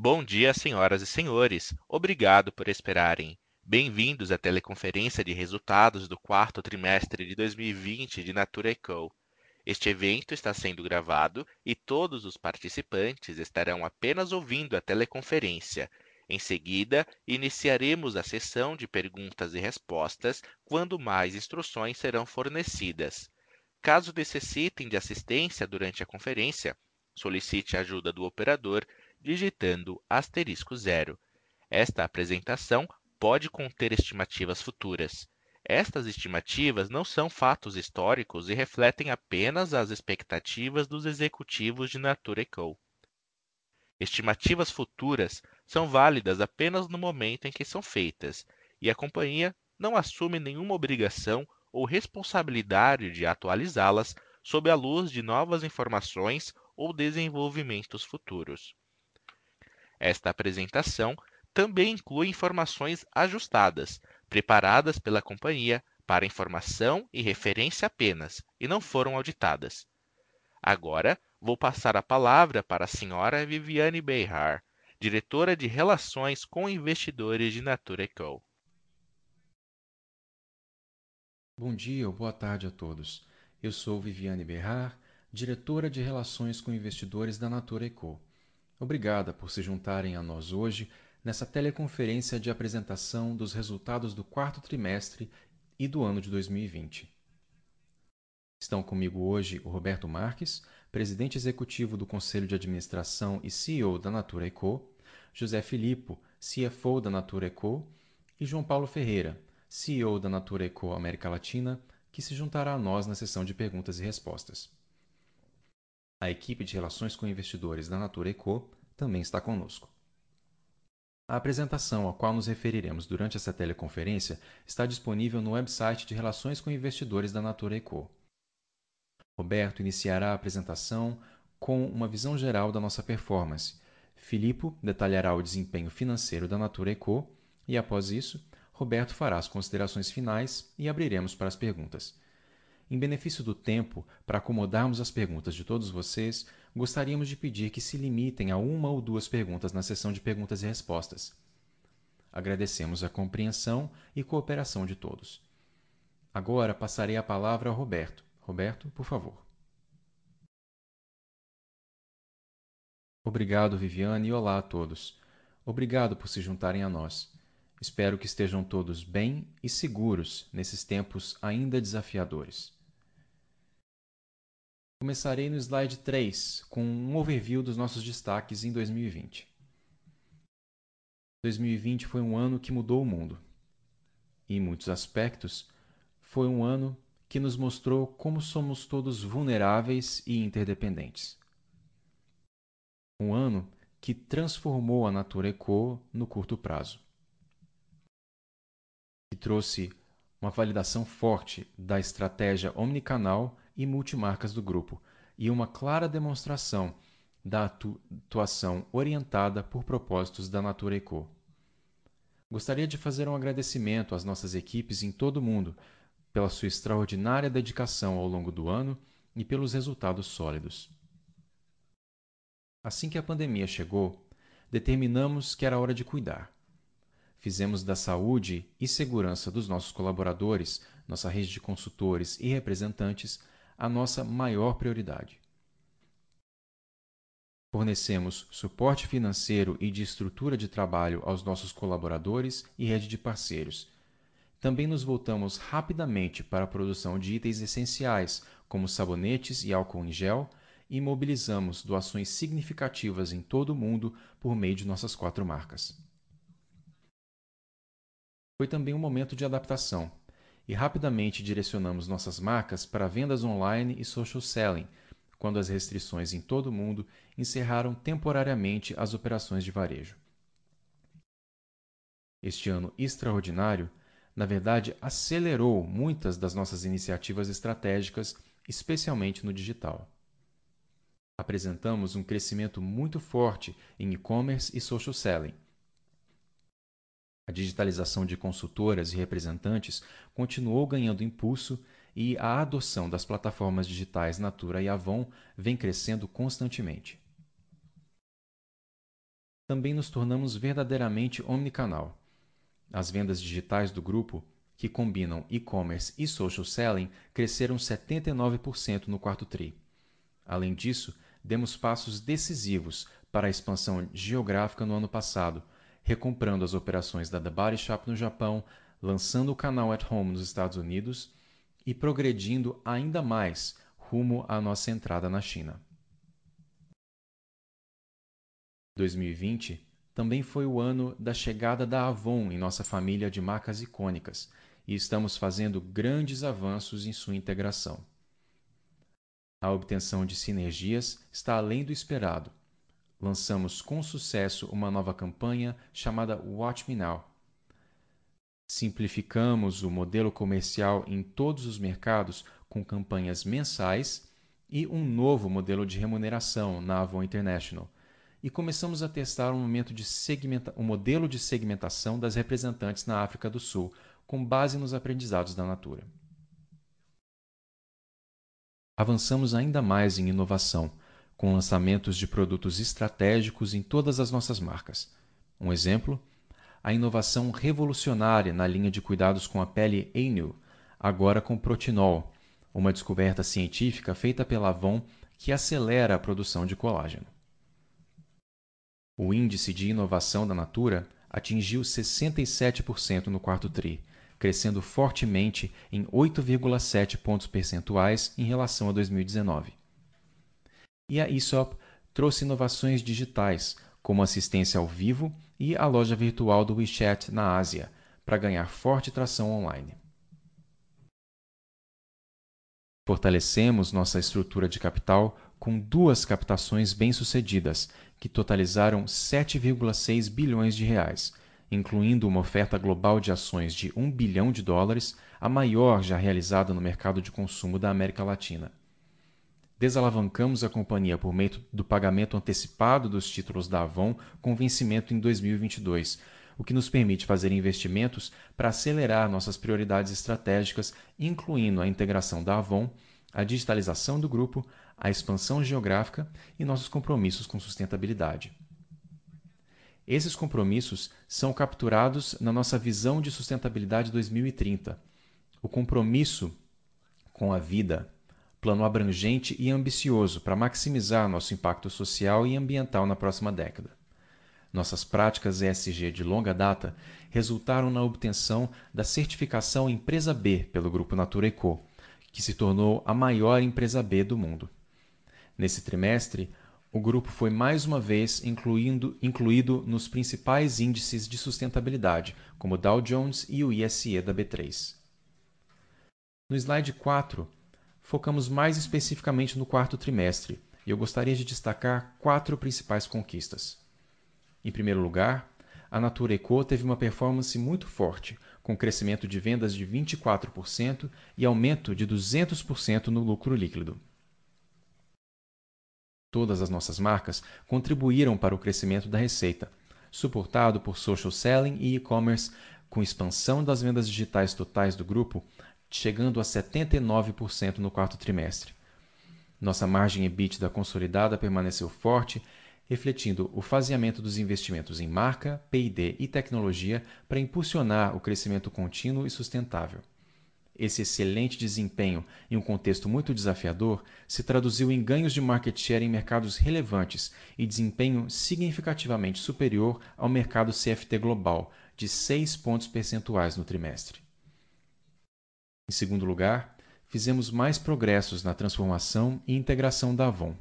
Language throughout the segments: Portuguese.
Bom dia, senhoras e senhores. Obrigado por esperarem. Bem-vindos à teleconferência de resultados do quarto trimestre de 2020 de Natura Co. Este evento está sendo gravado e todos os participantes estarão apenas ouvindo a teleconferência. Em seguida, iniciaremos a sessão de perguntas e respostas quando mais instruções serão fornecidas. Caso necessitem de assistência durante a conferência, solicite a ajuda do operador digitando asterisco zero. Esta apresentação pode conter estimativas futuras. Estas estimativas não são fatos históricos e refletem apenas as expectativas dos executivos de Natura Co. Estimativas futuras são válidas apenas no momento em que são feitas, e a companhia não assume nenhuma obrigação ou responsabilidade de atualizá-las sob a luz de novas informações ou desenvolvimentos futuros. Esta apresentação também inclui informações ajustadas, preparadas pela companhia para informação e referência apenas, e não foram auditadas. Agora, vou passar a palavra para a senhora Viviane Behar, diretora de Relações com Investidores de Natura Co. Bom dia ou boa tarde a todos. Eu sou Viviane Behar, diretora de Relações com Investidores da Natura Co. Obrigada por se juntarem a nós hoje nessa teleconferência de apresentação dos resultados do quarto trimestre e do ano de 2020. Estão comigo hoje o Roberto Marques, presidente executivo do Conselho de Administração e CEO da Natura Eco, José Filippo, CFO da Natura Eco, e João Paulo Ferreira, CEO da Natura Eco América Latina, que se juntará a nós na sessão de perguntas e respostas. A equipe de relações com investidores da Natura Eco também está conosco. A apresentação a qual nos referiremos durante essa teleconferência está disponível no website de Relações com Investidores da Natura Eco. Roberto iniciará a apresentação com uma visão geral da nossa performance. Filippo detalhará o desempenho financeiro da Natura Eco e, após isso, Roberto fará as considerações finais e abriremos para as perguntas. Em benefício do tempo, para acomodarmos as perguntas de todos vocês, gostaríamos de pedir que se limitem a uma ou duas perguntas na sessão de perguntas e respostas. Agradecemos a compreensão e cooperação de todos. Agora passarei a palavra ao Roberto. Roberto, por favor. Obrigado, Viviane, e olá a todos. Obrigado por se juntarem a nós. Espero que estejam todos bem e seguros nesses tempos ainda desafiadores. Começarei no slide 3, com um overview dos nossos destaques em 2020. 2020 foi um ano que mudou o mundo. Em muitos aspectos, foi um ano que nos mostrou como somos todos vulneráveis e interdependentes. Um ano que transformou a Natura Eco no curto prazo. Que trouxe uma validação forte da estratégia omnicanal e multimarcas do grupo, e uma clara demonstração da atuação orientada por propósitos da Natura Eco. Gostaria de fazer um agradecimento às nossas equipes em todo o mundo pela sua extraordinária dedicação ao longo do ano e pelos resultados sólidos. Assim que a pandemia chegou, determinamos que era hora de cuidar. Fizemos da saúde e segurança dos nossos colaboradores, nossa rede de consultores e representantes, a nossa maior prioridade. Fornecemos suporte financeiro e de estrutura de trabalho aos nossos colaboradores e rede de parceiros. Também nos voltamos rapidamente para a produção de itens essenciais, como sabonetes e álcool em gel, e mobilizamos doações significativas em todo o mundo por meio de nossas quatro marcas. Foi também um momento de adaptação, e rapidamente direcionamos nossas marcas para vendas online e social selling, quando as restrições em todo o mundo encerraram temporariamente as operações de varejo. Este ano extraordinário, na verdade, acelerou muitas das nossas iniciativas estratégicas, especialmente no digital. Apresentamos um crescimento muito forte em e-commerce e social selling a digitalização de consultoras e representantes continuou ganhando impulso e a adoção das plataformas digitais Natura e Avon vem crescendo constantemente. também nos tornamos verdadeiramente omnicanal. As vendas digitais do grupo, que combinam e-commerce e social selling, cresceram 79% no quarto TRI. Além disso, demos passos decisivos para a expansão geográfica no ano passado, recomprando as operações da The Body Shop no Japão, lançando o canal At Home nos Estados Unidos e progredindo ainda mais rumo à nossa entrada na China. 2020 também foi o ano da chegada da Avon em nossa família de marcas icônicas e estamos fazendo grandes avanços em sua integração. A obtenção de sinergias está além do esperado. Lançamos com sucesso uma nova campanha chamada Watch Me Now. Simplificamos o modelo comercial em todos os mercados com campanhas mensais e um novo modelo de remuneração na Avon International e começamos a testar um, um modelo de segmentação das representantes na África do Sul, com base nos aprendizados da Natura. Avançamos ainda mais em inovação, com lançamentos de produtos estratégicos em todas as nossas marcas. Um exemplo? A inovação revolucionária na linha de cuidados com a pele Anew, agora com protinol, uma descoberta científica feita pela Avon que acelera a produção de colágeno. O índice de inovação da Natura atingiu 67% no quarto TRI, crescendo fortemente em 8,7 pontos percentuais em relação a 2019. E a ESOP trouxe inovações digitais, como assistência ao vivo e a loja virtual do WeChat na Ásia, para ganhar forte tração online. Fortalecemos nossa estrutura de capital com duas captações bem-sucedidas, que totalizaram 7,6 bilhões de reais, incluindo uma oferta global de ações de 1 bilhão de dólares, a maior já realizada no mercado de consumo da América Latina. Desalavancamos a companhia por meio do pagamento antecipado dos títulos da Avon com vencimento em 2022, o que nos permite fazer investimentos para acelerar nossas prioridades estratégicas, incluindo a integração da Avon, a digitalização do grupo, a expansão geográfica e nossos compromissos com sustentabilidade. Esses compromissos são capturados na nossa visão de sustentabilidade 2030. O compromisso com a vida, plano abrangente e ambicioso para maximizar nosso impacto social e ambiental na próxima década. Nossas práticas ESG de longa data resultaram na obtenção da certificação Empresa B pelo Grupo Natura que se tornou a maior empresa B do mundo. Nesse trimestre, o grupo foi mais uma vez incluído nos principais índices de sustentabilidade, como o Dow Jones e o ISE da B3. No slide 4, focamos mais especificamente no quarto trimestre e eu gostaria de destacar quatro principais conquistas. Em primeiro lugar, a Natura Eco teve uma performance muito forte, com crescimento de vendas de 24% e aumento de 200% no lucro líquido. Todas as nossas marcas contribuíram para o crescimento da receita, suportado por social selling e e-commerce, com expansão das vendas digitais totais do grupo chegando a 79% no quarto trimestre. Nossa margem EBITDA consolidada permaneceu forte refletindo o faseamento dos investimentos em marca, P&D e tecnologia para impulsionar o crescimento contínuo e sustentável. Esse excelente desempenho em um contexto muito desafiador se traduziu em ganhos de market share em mercados relevantes e desempenho significativamente superior ao mercado CFT global, de 6 pontos percentuais no trimestre. Em segundo lugar, fizemos mais progressos na transformação e integração da Avon.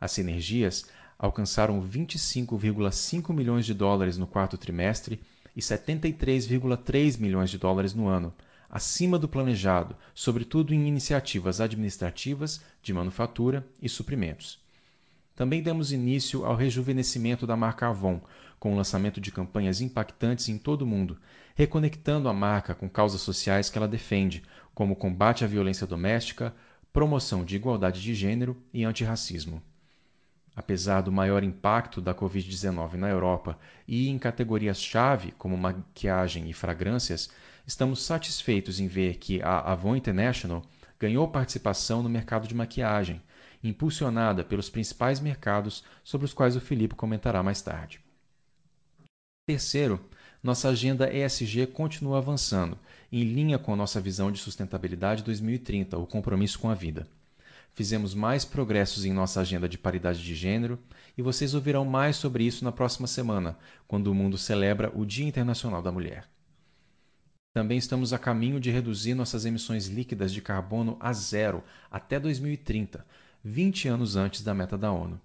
As sinergias alcançaram 25,5 milhões de dólares no quarto trimestre e 73,3 milhões de dólares no ano, acima do planejado, sobretudo em iniciativas administrativas, de manufatura e suprimentos. Também demos início ao rejuvenescimento da marca Avon, com o lançamento de campanhas impactantes em todo o mundo, reconectando a marca com causas sociais que ela defende, como combate à violência doméstica, promoção de igualdade de gênero e antirracismo. Apesar do maior impacto da Covid-19 na Europa e em categorias-chave como maquiagem e fragrâncias, estamos satisfeitos em ver que a Avon International ganhou participação no mercado de maquiagem, impulsionada pelos principais mercados sobre os quais o Filipe comentará mais tarde. Terceiro, nossa agenda ESG continua avançando, em linha com a nossa visão de sustentabilidade 2030, o compromisso com a vida. Fizemos mais progressos em nossa agenda de paridade de gênero e vocês ouvirão mais sobre isso na próxima semana, quando o mundo celebra o Dia Internacional da Mulher. Também estamos a caminho de reduzir nossas emissões líquidas de carbono a zero até 2030, 20 anos antes da meta da ONU.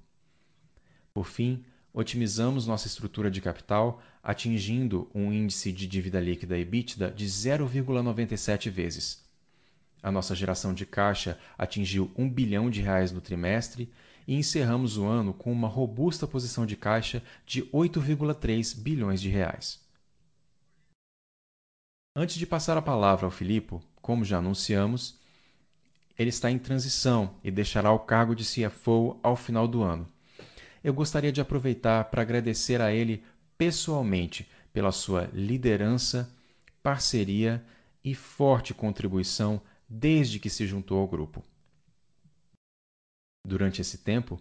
Por fim, otimizamos nossa estrutura de capital, atingindo um índice de dívida líquida EBITDA de 0,97 vezes. A nossa geração de caixa atingiu 1 bilhão de reais no trimestre e encerramos o ano com uma robusta posição de caixa de 8,3 bilhões de reais. Antes de passar a palavra ao Filipe, como já anunciamos, ele está em transição e deixará o cargo de CFO ao final do ano. Eu gostaria de aproveitar para agradecer a ele pessoalmente pela sua liderança, parceria e forte contribuição desde que se juntou ao grupo. Durante esse tempo,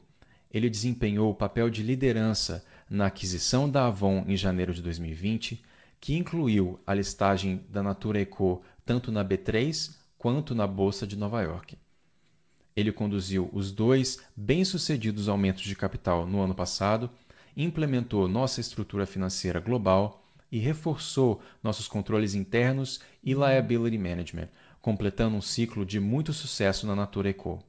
ele desempenhou o papel de liderança na aquisição da Avon em janeiro de 2020 que incluiu a listagem da Natura Eco tanto na B3 quanto na Bolsa de Nova York. Ele conduziu os dois bem-sucedidos aumentos de capital no ano passado, implementou nossa estrutura financeira global e reforçou nossos controles internos e liability management, completando um ciclo de muito sucesso na Natura Eco.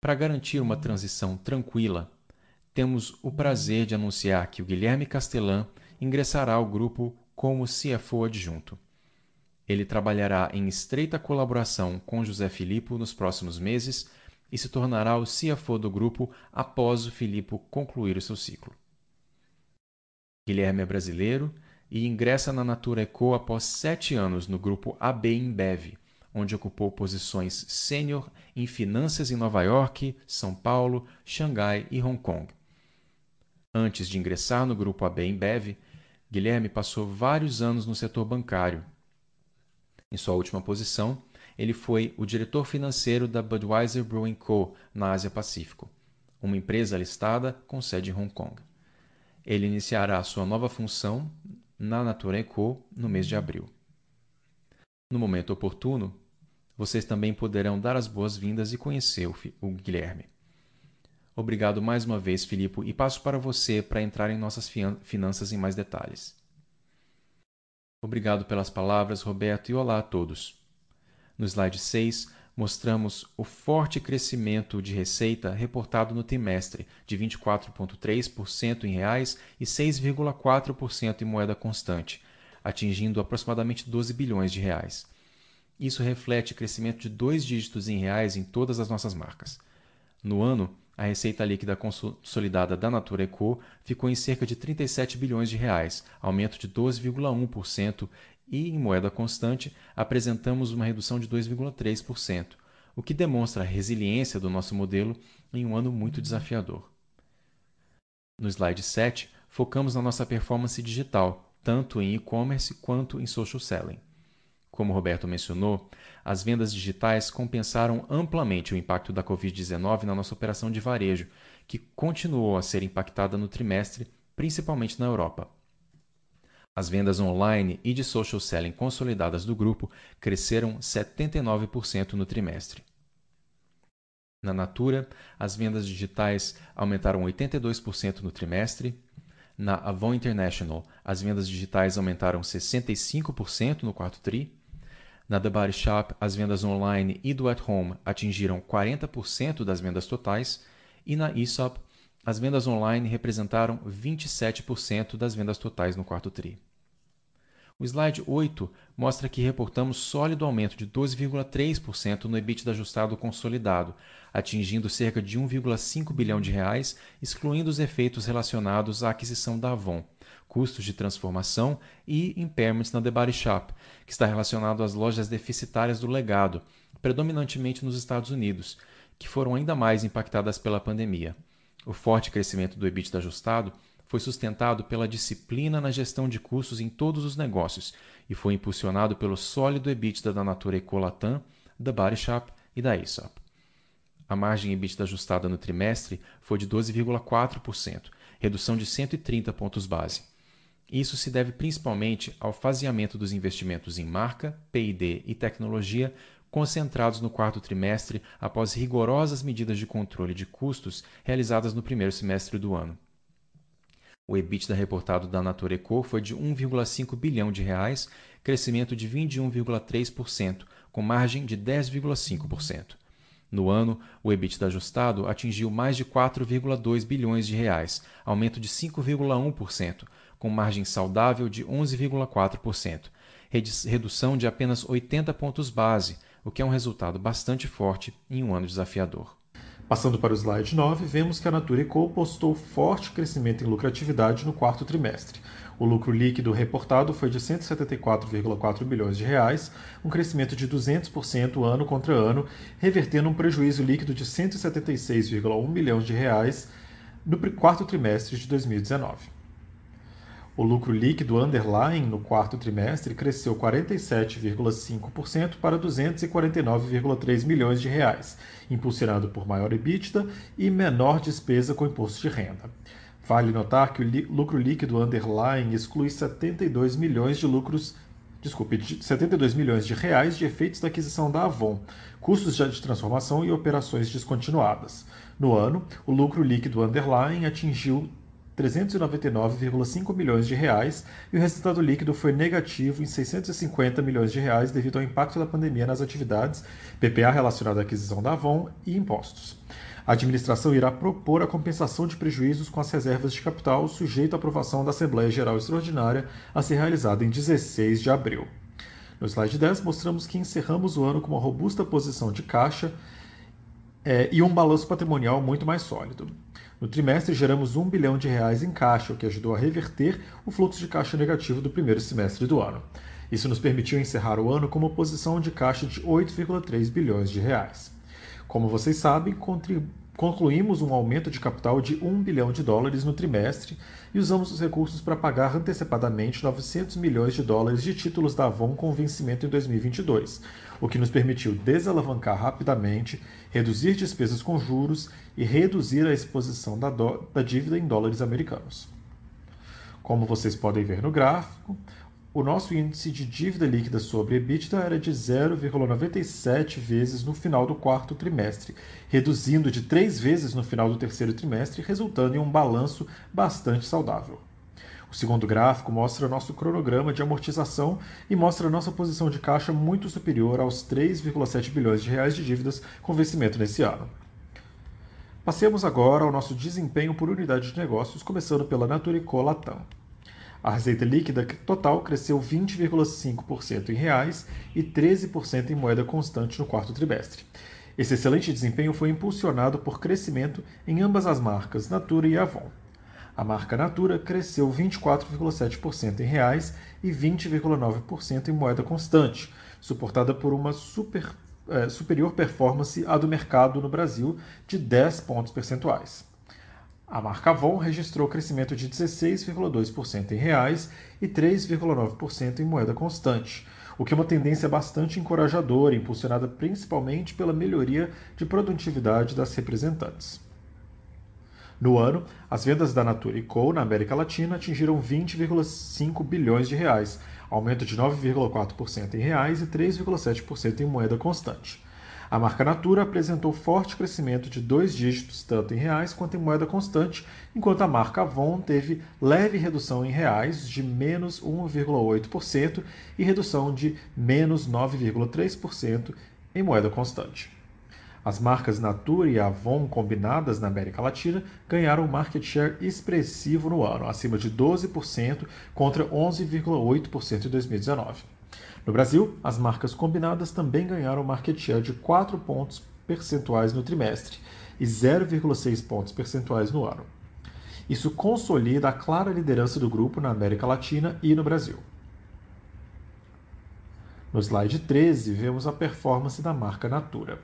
Para garantir uma transição tranquila, temos o prazer de anunciar que o Guilherme Castelã ingressará ao grupo como CFO adjunto. Ele trabalhará em estreita colaboração com José Filippo nos próximos meses e se tornará o CFO do grupo após o Filippo concluir o seu ciclo. Guilherme é brasileiro e ingressa na Natura Eco após sete anos no grupo AB InBev, onde ocupou posições sênior em finanças em Nova York, São Paulo, Xangai e Hong Kong. Antes de ingressar no grupo AB InBev, Guilherme passou vários anos no setor bancário. Em sua última posição, ele foi o diretor financeiro da Budweiser Brewing Co. na Ásia Pacífico, uma empresa listada com sede em Hong Kong. Ele iniciará sua nova função na Natura Co. no mês de abril. No momento oportuno, vocês também poderão dar as boas-vindas e conhecer o Guilherme. Obrigado mais uma vez, Filipe, e passo para você para entrar em nossas finanças em mais detalhes. Obrigado pelas palavras, Roberto, e olá a todos. No slide 6, mostramos o forte crescimento de receita reportado no trimestre, de 24,3% em reais e 6,4% em moeda constante, atingindo aproximadamente 12 bilhões de reais. Isso reflete crescimento de dois dígitos em reais em todas as nossas marcas. No ano, a receita líquida consolidada da Natura Eco ficou em cerca de 37 bilhões de reais, aumento de 12,1%, e em moeda constante apresentamos uma redução de 2,3%, o que demonstra a resiliência do nosso modelo em um ano muito desafiador. No slide 7, focamos na nossa performance digital, tanto em e-commerce quanto em social selling. Como Roberto mencionou, as vendas digitais compensaram amplamente o impacto da Covid-19 na nossa operação de varejo, que continuou a ser impactada no trimestre, principalmente na Europa. As vendas online e de social selling consolidadas do grupo cresceram 79% no trimestre. Na Natura, as vendas digitais aumentaram 82% no trimestre. Na Avon International, as vendas digitais aumentaram 65% no quarto tri na The Body Shop, as vendas online e do at home atingiram 40% das vendas totais, e na Aesop, as vendas online representaram 27% das vendas totais no quarto TRI. O slide 8 mostra que reportamos sólido aumento de 12,3% no EBITDA ajustado consolidado, atingindo cerca de 1,5 bilhão de reais, excluindo os efeitos relacionados à aquisição da Avon, custos de transformação e impairments na The Body Shop, que está relacionado às lojas deficitárias do legado, predominantemente nos Estados Unidos, que foram ainda mais impactadas pela pandemia. O forte crescimento do EBITDA ajustado foi sustentado pela disciplina na gestão de custos em todos os negócios e foi impulsionado pelo sólido EBITDA da Natura Ecolatam, da Body Shop e da Aesop. A margem EBITDA ajustada no trimestre foi de 12,4%, redução de 130 pontos base. Isso se deve principalmente ao faseamento dos investimentos em marca, P&D e tecnologia concentrados no quarto trimestre após rigorosas medidas de controle de custos realizadas no primeiro semestre do ano. O EBITDA reportado da Natura Eco foi de 1,5 bilhão de reais, crescimento de 21,3%, com margem de 10,5%. No ano, o EBITDA ajustado atingiu mais de 4,2 bilhões de reais, aumento de 5,1%, com margem saudável de 11,4%, redução de apenas 80 pontos base, o que é um resultado bastante forte em um ano desafiador. Passando para o slide 9, vemos que a Natura Co postou forte crescimento em lucratividade no quarto trimestre. O lucro líquido reportado foi de 174,4 bilhões de reais, um crescimento de 200% ano contra ano, revertendo um prejuízo líquido de 176,1 bilhões de reais no quarto trimestre de 2019. O lucro líquido underlying no quarto trimestre cresceu 47,5% para 249,3 milhões de reais, impulsionado por maior EBITDA e menor despesa com imposto de renda. Vale notar que o lucro líquido underlying exclui 72 milhões de lucros desculpe, de 72 milhões de reais de efeitos da aquisição da Avon, custos de transformação e operações descontinuadas. No ano, o lucro líquido underlying atingiu 399,5 milhões de reais e o resultado líquido foi negativo em 650 milhões de reais devido ao impacto da pandemia nas atividades, PPA relacionado à aquisição da Avon e impostos. A administração irá propor a compensação de prejuízos com as reservas de capital sujeito à aprovação da Assembleia Geral Extraordinária a ser realizada em 16 de abril. No slide 10, mostramos que encerramos o ano com uma robusta posição de caixa é, e um balanço patrimonial muito mais sólido. No trimestre, geramos 1 bilhão de reais em caixa, o que ajudou a reverter o fluxo de caixa negativo do primeiro semestre do ano. Isso nos permitiu encerrar o ano com uma posição de caixa de 8,3 bilhões de reais. Como vocês sabem, concluímos um aumento de capital de 1 bilhão de dólares no trimestre e usamos os recursos para pagar antecipadamente 900 milhões de dólares de títulos da Avon com vencimento em 2022, o que nos permitiu desalavancar rapidamente, reduzir despesas com juros e reduzir a exposição da, da dívida em dólares americanos. Como vocês podem ver no gráfico, o nosso índice de dívida líquida sobre EBITDA era de 0,97 vezes no final do quarto trimestre, reduzindo de 3 vezes no final do terceiro trimestre, resultando em um balanço bastante saudável. O segundo gráfico mostra nosso cronograma de amortização e mostra nossa posição de caixa muito superior aos 3,7 bilhões de reais de dívidas com vencimento nesse ano. Passemos agora ao nosso desempenho por unidade de negócios, começando pela Naturico Latam. A receita líquida total cresceu 20,5% em reais e 13% em moeda constante no quarto trimestre. Esse excelente desempenho foi impulsionado por crescimento em ambas as marcas, Natura e Avon. A marca Natura cresceu 24,7% em reais e 20,9% em moeda constante, suportada por uma super, é, superior performance à do mercado no Brasil de 10 pontos percentuais. A marca Avon registrou crescimento de 16,2% em reais e 3,9% em moeda constante, o que é uma tendência bastante encorajadora, impulsionada principalmente pela melhoria de produtividade das representantes. No ano, as vendas da Natura Co na América Latina atingiram 20,5 bilhões de reais, aumento de 9,4% em reais e 3,7% em moeda constante. A marca Natura apresentou forte crescimento de dois dígitos, tanto em reais quanto em moeda constante, enquanto a marca Avon teve leve redução em reais de menos 1,8% e redução de menos 9,3% em moeda constante. As marcas Natura e Avon combinadas na América Latina ganharam um market share expressivo no ano, acima de 12% contra 11,8% em 2019. No Brasil, as marcas combinadas também ganharam market share de 4 pontos percentuais no trimestre e 0,6 pontos percentuais no ano. Isso consolida a clara liderança do grupo na América Latina e no Brasil. No slide 13, vemos a performance da marca Natura.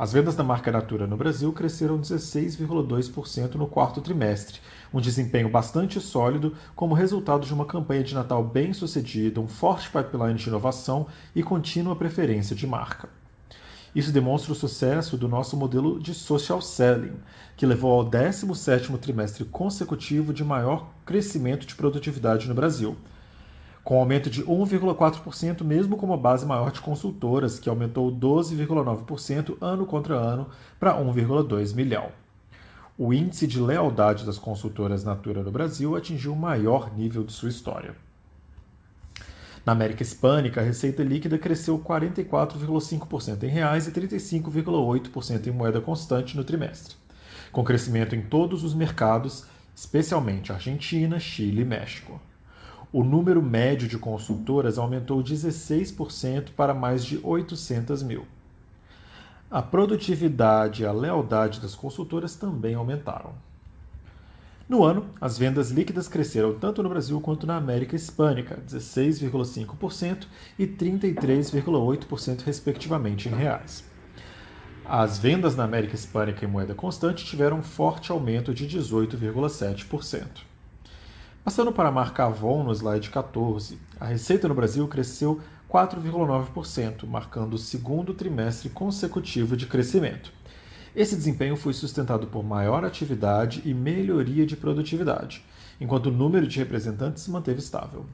As vendas da marca Natura no Brasil cresceram 16,2% no quarto trimestre, um desempenho bastante sólido como resultado de uma campanha de Natal bem sucedida, um forte pipeline de inovação e contínua preferência de marca. Isso demonstra o sucesso do nosso modelo de social selling, que levou ao 17º trimestre consecutivo de maior crescimento de produtividade no Brasil, com aumento de 1,4% mesmo com uma base maior de consultoras, que aumentou 12,9% ano contra ano para 1,2 milhão. O índice de lealdade das consultoras Natura no Brasil atingiu o maior nível de sua história. Na América Hispânica, a receita líquida cresceu 44,5% em reais e 35,8% em moeda constante no trimestre, com crescimento em todos os mercados, especialmente Argentina, Chile e México. O número médio de consultoras aumentou 16% para mais de 800 mil. A produtividade e a lealdade das consultoras também aumentaram. No ano, as vendas líquidas cresceram tanto no Brasil quanto na América Hispânica, 16,5% e 33,8% respectivamente em reais. As vendas na América Hispânica em moeda constante tiveram um forte aumento de 18,7%. Passando para a marca Avon no slide 14, a receita no Brasil cresceu 4,9%, marcando o segundo trimestre consecutivo de crescimento. Esse desempenho foi sustentado por maior atividade e melhoria de produtividade, enquanto o número de representantes se manteve estável.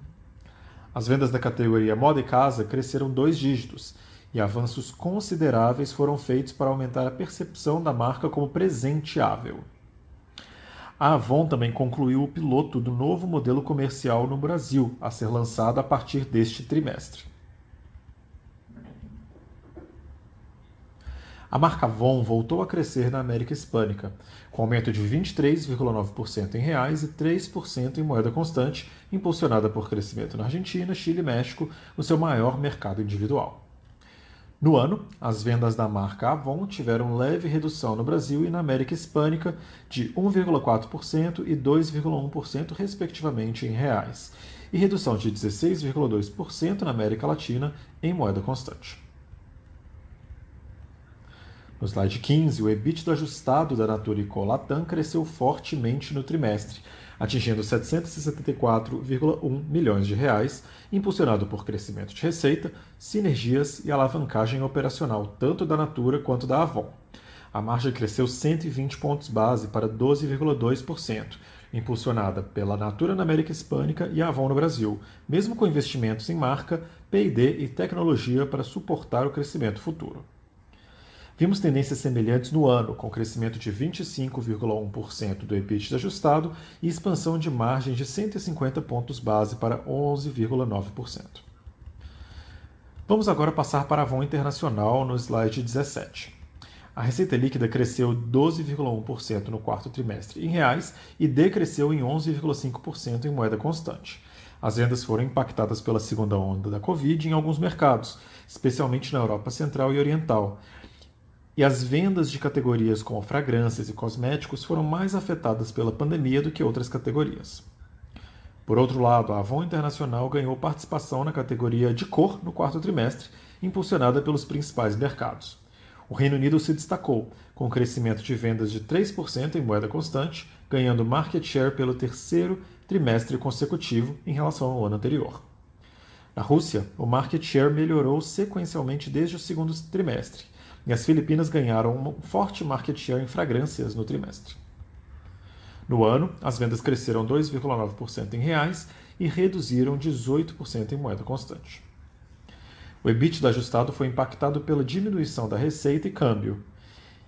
As vendas da categoria Moda e Casa cresceram dois dígitos, e avanços consideráveis foram feitos para aumentar a percepção da marca como presenteável. A Avon também concluiu o piloto do novo modelo comercial no Brasil, a ser lançado a partir deste trimestre. A marca Avon voltou a crescer na América Hispânica, com aumento de 23,9% em reais e 3% em moeda constante, impulsionada por crescimento na Argentina, Chile e México, no seu maior mercado individual. No ano, as vendas da marca Avon tiveram leve redução no Brasil e na América Hispânica de 1,4% e 2,1% respectivamente em reais, e redução de 16,2% na América Latina em moeda constante. No slide 15, o EBITDA ajustado da Natura Latam cresceu fortemente no trimestre, atingindo 774,1 milhões de reais, impulsionado por crescimento de receita, sinergias e alavancagem operacional tanto da Natura quanto da Avon. A margem cresceu 120 pontos base para 12,2%, impulsionada pela Natura na América Hispânica e Avon no Brasil, mesmo com investimentos em marca, P&D e tecnologia para suportar o crescimento futuro. Vimos tendências semelhantes no ano, com crescimento de 25,1% do EBIT ajustado e expansão de margem de 150 pontos base para 11,9%. Vamos agora passar para a Avon Internacional no slide 17. A receita líquida cresceu 12,1% no quarto trimestre em reais e decresceu em 11,5% em moeda constante. As vendas foram impactadas pela segunda onda da Covid em alguns mercados, especialmente na Europa Central e Oriental, e as vendas de categorias como fragrâncias e cosméticos foram mais afetadas pela pandemia do que outras categorias. Por outro lado, a Avon Internacional ganhou participação na categoria de cor no quarto trimestre, impulsionada pelos principais mercados. O Reino Unido se destacou, com crescimento de vendas de 3% em moeda constante, ganhando market share pelo terceiro trimestre consecutivo em relação ao ano anterior. Na Rússia, o market share melhorou sequencialmente desde o segundo trimestre, e as Filipinas ganharam um forte market share em fragrâncias no trimestre. No ano, as vendas cresceram 2,9% em reais e reduziram 18% em moeda constante. O EBITDA ajustado foi impactado pela diminuição da receita e câmbio,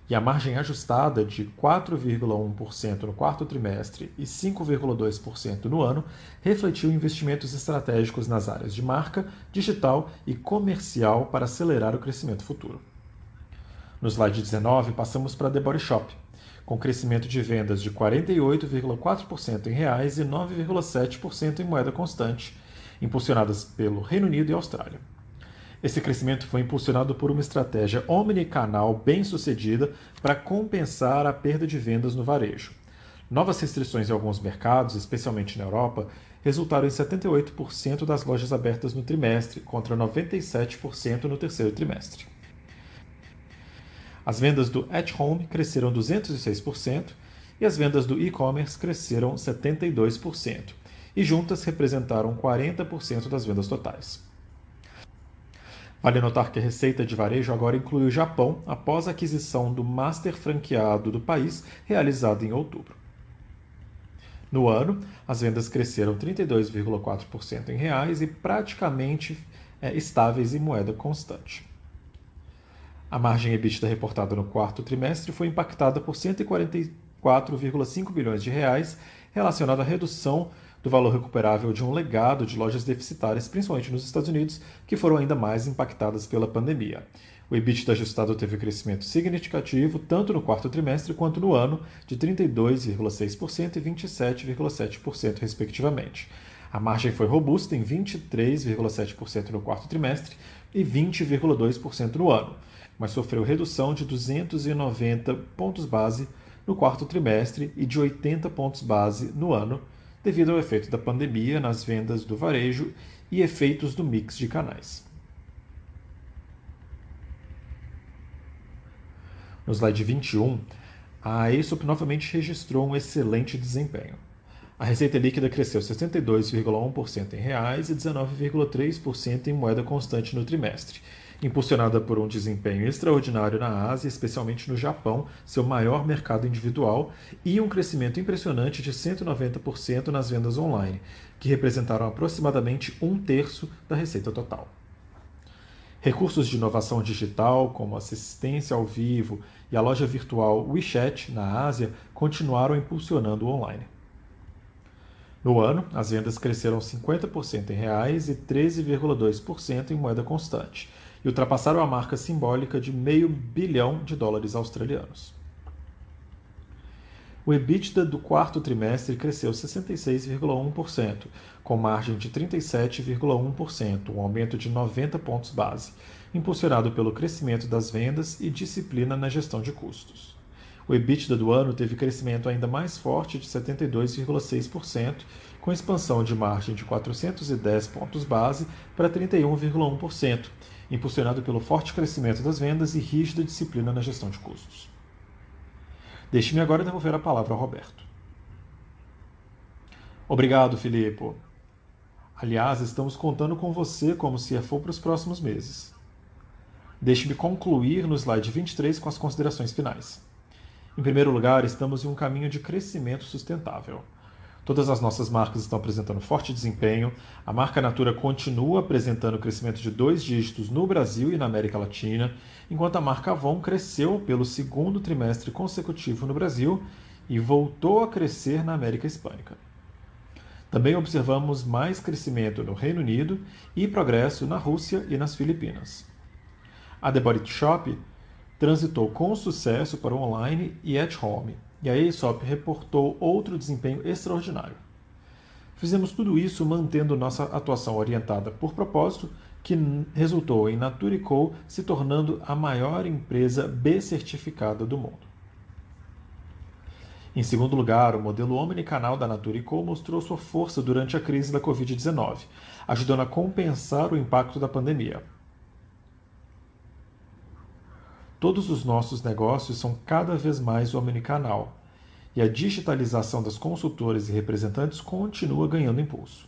e a margem ajustada de 4,1% no quarto trimestre e 5,2% no ano refletiu investimentos estratégicos nas áreas de marca, digital e comercial para acelerar o crescimento futuro. No slide 19, passamos para The Body Shop, com crescimento de vendas de 48,4% em reais e 9,7% em moeda constante, impulsionadas pelo Reino Unido e Austrália. Esse crescimento foi impulsionado por uma estratégia omnicanal bem sucedida para compensar a perda de vendas no varejo. Novas restrições em alguns mercados, especialmente na Europa, resultaram em 78% das lojas abertas no trimestre, contra 97% no terceiro trimestre. As vendas do At Home cresceram 206% e as vendas do e-commerce cresceram 72%, e juntas representaram 40% das vendas totais. Vale notar que a receita de varejo agora inclui o Japão após a aquisição do master franqueado do país realizada em outubro. No ano, as vendas cresceram 32,4% em reais e praticamente é, estáveis em moeda constante. A margem EBITDA reportada no quarto trimestre foi impactada por 144,5 bilhões de reais relacionada à redução do valor recuperável de um legado de lojas deficitárias, principalmente nos Estados Unidos, que foram ainda mais impactadas pela pandemia. O EBITDA ajustado teve crescimento significativo tanto no quarto trimestre quanto no ano, de 32,6% e 27,7%, respectivamente. A margem foi robusta em 23,7% no quarto trimestre e 20,2% no ano, mas sofreu redução de 290 pontos base no quarto trimestre e de 80 pontos base no ano, devido ao efeito da pandemia nas vendas do varejo e efeitos do mix de canais. No slide 21, a Aesop novamente registrou um excelente desempenho. A receita líquida cresceu 62,1% em reais e 19,3% em moeda constante no trimestre, impulsionada por um desempenho extraordinário na Ásia, especialmente no Japão, seu maior mercado individual, e um crescimento impressionante de 190% nas vendas online, que representaram aproximadamente um terço da receita total. Recursos de inovação digital, como assistência ao vivo e a loja virtual WeChat na Ásia, continuaram impulsionando o online. No ano, as vendas cresceram 50% em reais e 13,2% em moeda constante, e ultrapassaram a marca simbólica de meio bilhão de dólares australianos. O EBITDA do quarto trimestre cresceu 66,1%, com margem de 37,1%, um aumento de 90 pontos base, impulsionado pelo crescimento das vendas e disciplina na gestão de custos. O EBITDA do ano teve crescimento ainda mais forte de 72,6%, com expansão de margem de 410 pontos base para 31,1%, impulsionado pelo forte crescimento das vendas e rígida disciplina na gestão de custos. Deixe-me agora devolver a palavra ao Roberto. Obrigado, Filipe. Aliás, estamos contando com você como CFO para os próximos meses. Deixe-me concluir no slide 23 com as considerações finais. Em primeiro lugar, estamos em um caminho de crescimento sustentável. Todas as nossas marcas estão apresentando forte desempenho. A marca Natura continua apresentando crescimento de dois dígitos no Brasil e na América Latina, enquanto a marca Avon cresceu pelo segundo trimestre consecutivo no Brasil e voltou a crescer na América Hispânica. Também observamos mais crescimento no Reino Unido e progresso na Rússia e nas Filipinas. A The Body Shop transitou com sucesso para o online e at home, e a Aesop reportou outro desempenho extraordinário. Fizemos tudo isso mantendo nossa atuação orientada por propósito, que resultou em Nature Co se tornando a maior empresa B certificada do mundo. Em segundo lugar, o modelo omnicanal da Nature Co mostrou sua força durante a crise da Covid-19, ajudando a compensar o impacto da pandemia. Todos os nossos negócios são cada vez mais omnicanal, e a digitalização das consultoras e representantes continua ganhando impulso.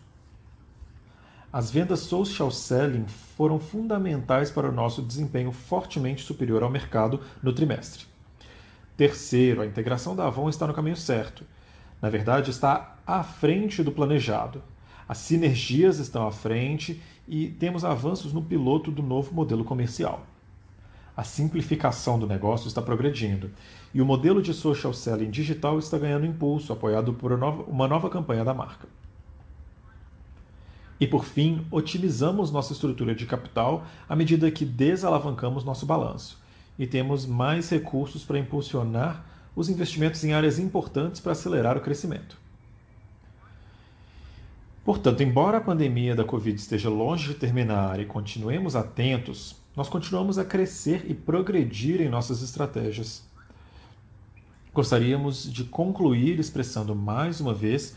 As vendas social selling foram fundamentais para o nosso desempenho fortemente superior ao mercado no trimestre. Terceiro, a integração da Avon está no caminho certo. Na verdade, está à frente do planejado. As sinergias estão à frente e temos avanços no piloto do novo modelo comercial a simplificação do negócio está progredindo e o modelo de social selling digital está ganhando impulso, apoiado por uma nova campanha da marca. E por fim, otimizamos nossa estrutura de capital à medida que desalavancamos nosso balanço e temos mais recursos para impulsionar os investimentos em áreas importantes para acelerar o crescimento. Portanto, embora a pandemia da Covid esteja longe de terminar e continuemos atentos, nós continuamos a crescer e progredir em nossas estratégias. Gostaríamos de concluir expressando mais uma vez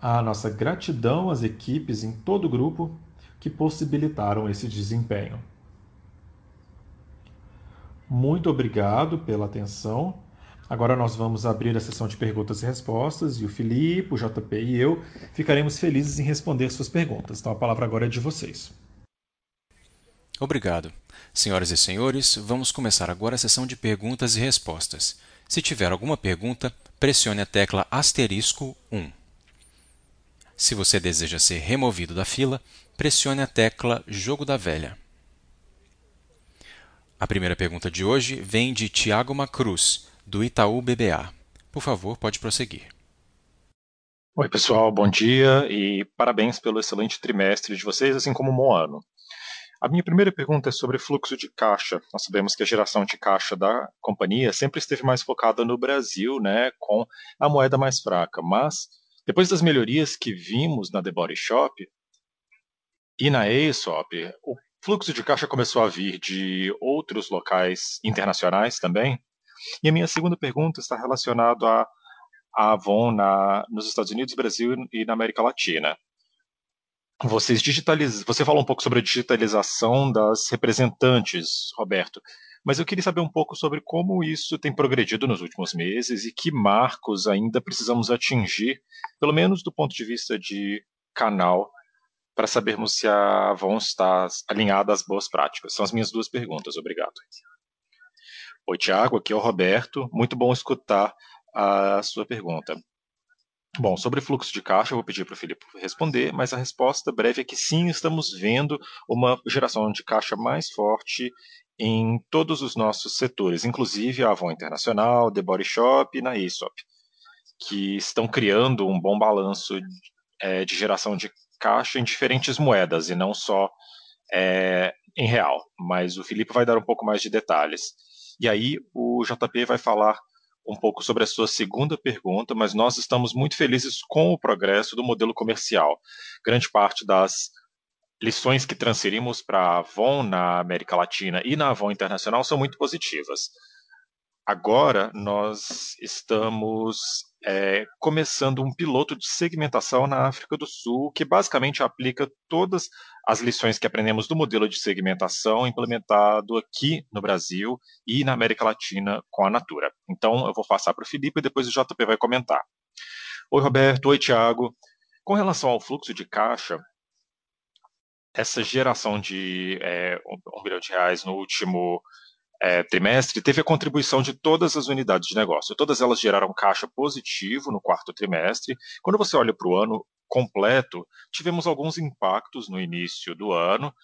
a nossa gratidão às equipes em todo o grupo que possibilitaram esse desempenho. Muito obrigado pela atenção. Agora nós vamos abrir a sessão de perguntas e respostas e o Felipe, o JP e eu ficaremos felizes em responder suas perguntas. Então a palavra agora é de vocês. Obrigado. Senhoras e senhores, vamos começar agora a sessão de perguntas e respostas. Se tiver alguma pergunta, pressione a tecla asterisco 1. Se você deseja ser removido da fila, pressione a tecla Jogo da Velha. A primeira pergunta de hoje vem de Tiago Macruz, do Itaú BBA. Por favor, pode prosseguir. Oi, pessoal, bom dia e parabéns pelo excelente trimestre de vocês, assim como um bom ano. A minha primeira pergunta é sobre fluxo de caixa. Nós sabemos que a geração de caixa da companhia sempre esteve mais focada no Brasil, né, com a moeda mais fraca, mas depois das melhorias que vimos na The Body Shop e na Aesop, o fluxo de caixa começou a vir de outros locais internacionais também. E a minha segunda pergunta está relacionada a Avon na, nos Estados Unidos, Brasil e na América Latina. Vocês digitaliz... Você falou um pouco sobre a digitalização das representantes, Roberto, mas eu queria saber um pouco sobre como isso tem progredido nos últimos meses e que marcos ainda precisamos atingir, pelo menos do ponto de vista de canal, para sabermos se a Avon está alinhada às boas práticas. São as minhas duas perguntas. Obrigado. Oi, Tiago, aqui é o Roberto. Muito bom escutar a sua pergunta. Bom, sobre fluxo de caixa, eu vou pedir para o Felipe responder, mas a resposta breve é que sim, estamos vendo uma geração de caixa mais forte em todos os nossos setores, inclusive a Avon Internacional, The Body Shop e na Aesop, que estão criando um bom balanço é, de geração de caixa em diferentes moedas e não só é, em real. Mas o Felipe vai dar um pouco mais de detalhes. E aí o JP vai falar um pouco sobre a sua segunda pergunta, mas nós estamos muito felizes com o progresso do modelo comercial. Grande parte das lições que transferimos para a Avon na América Latina e na Avon Internacional são muito positivas. Agora nós estamos é, começando um piloto de segmentação na África do Sul, que basicamente aplica todas as lições que aprendemos do modelo de segmentação implementado aqui no Brasil e na América Latina com a Natura. Então eu vou passar para o Felipe e depois o JP vai comentar. Oi, Roberto. Oi, Tiago. Com relação ao fluxo de caixa, essa geração de é, um bilhão de reais no último é, trimestre teve a contribuição de todas as unidades de negócio. Todas elas geraram caixa positivo no quarto trimestre. Quando você olha para o ano completo, tivemos alguns impactos no início do ano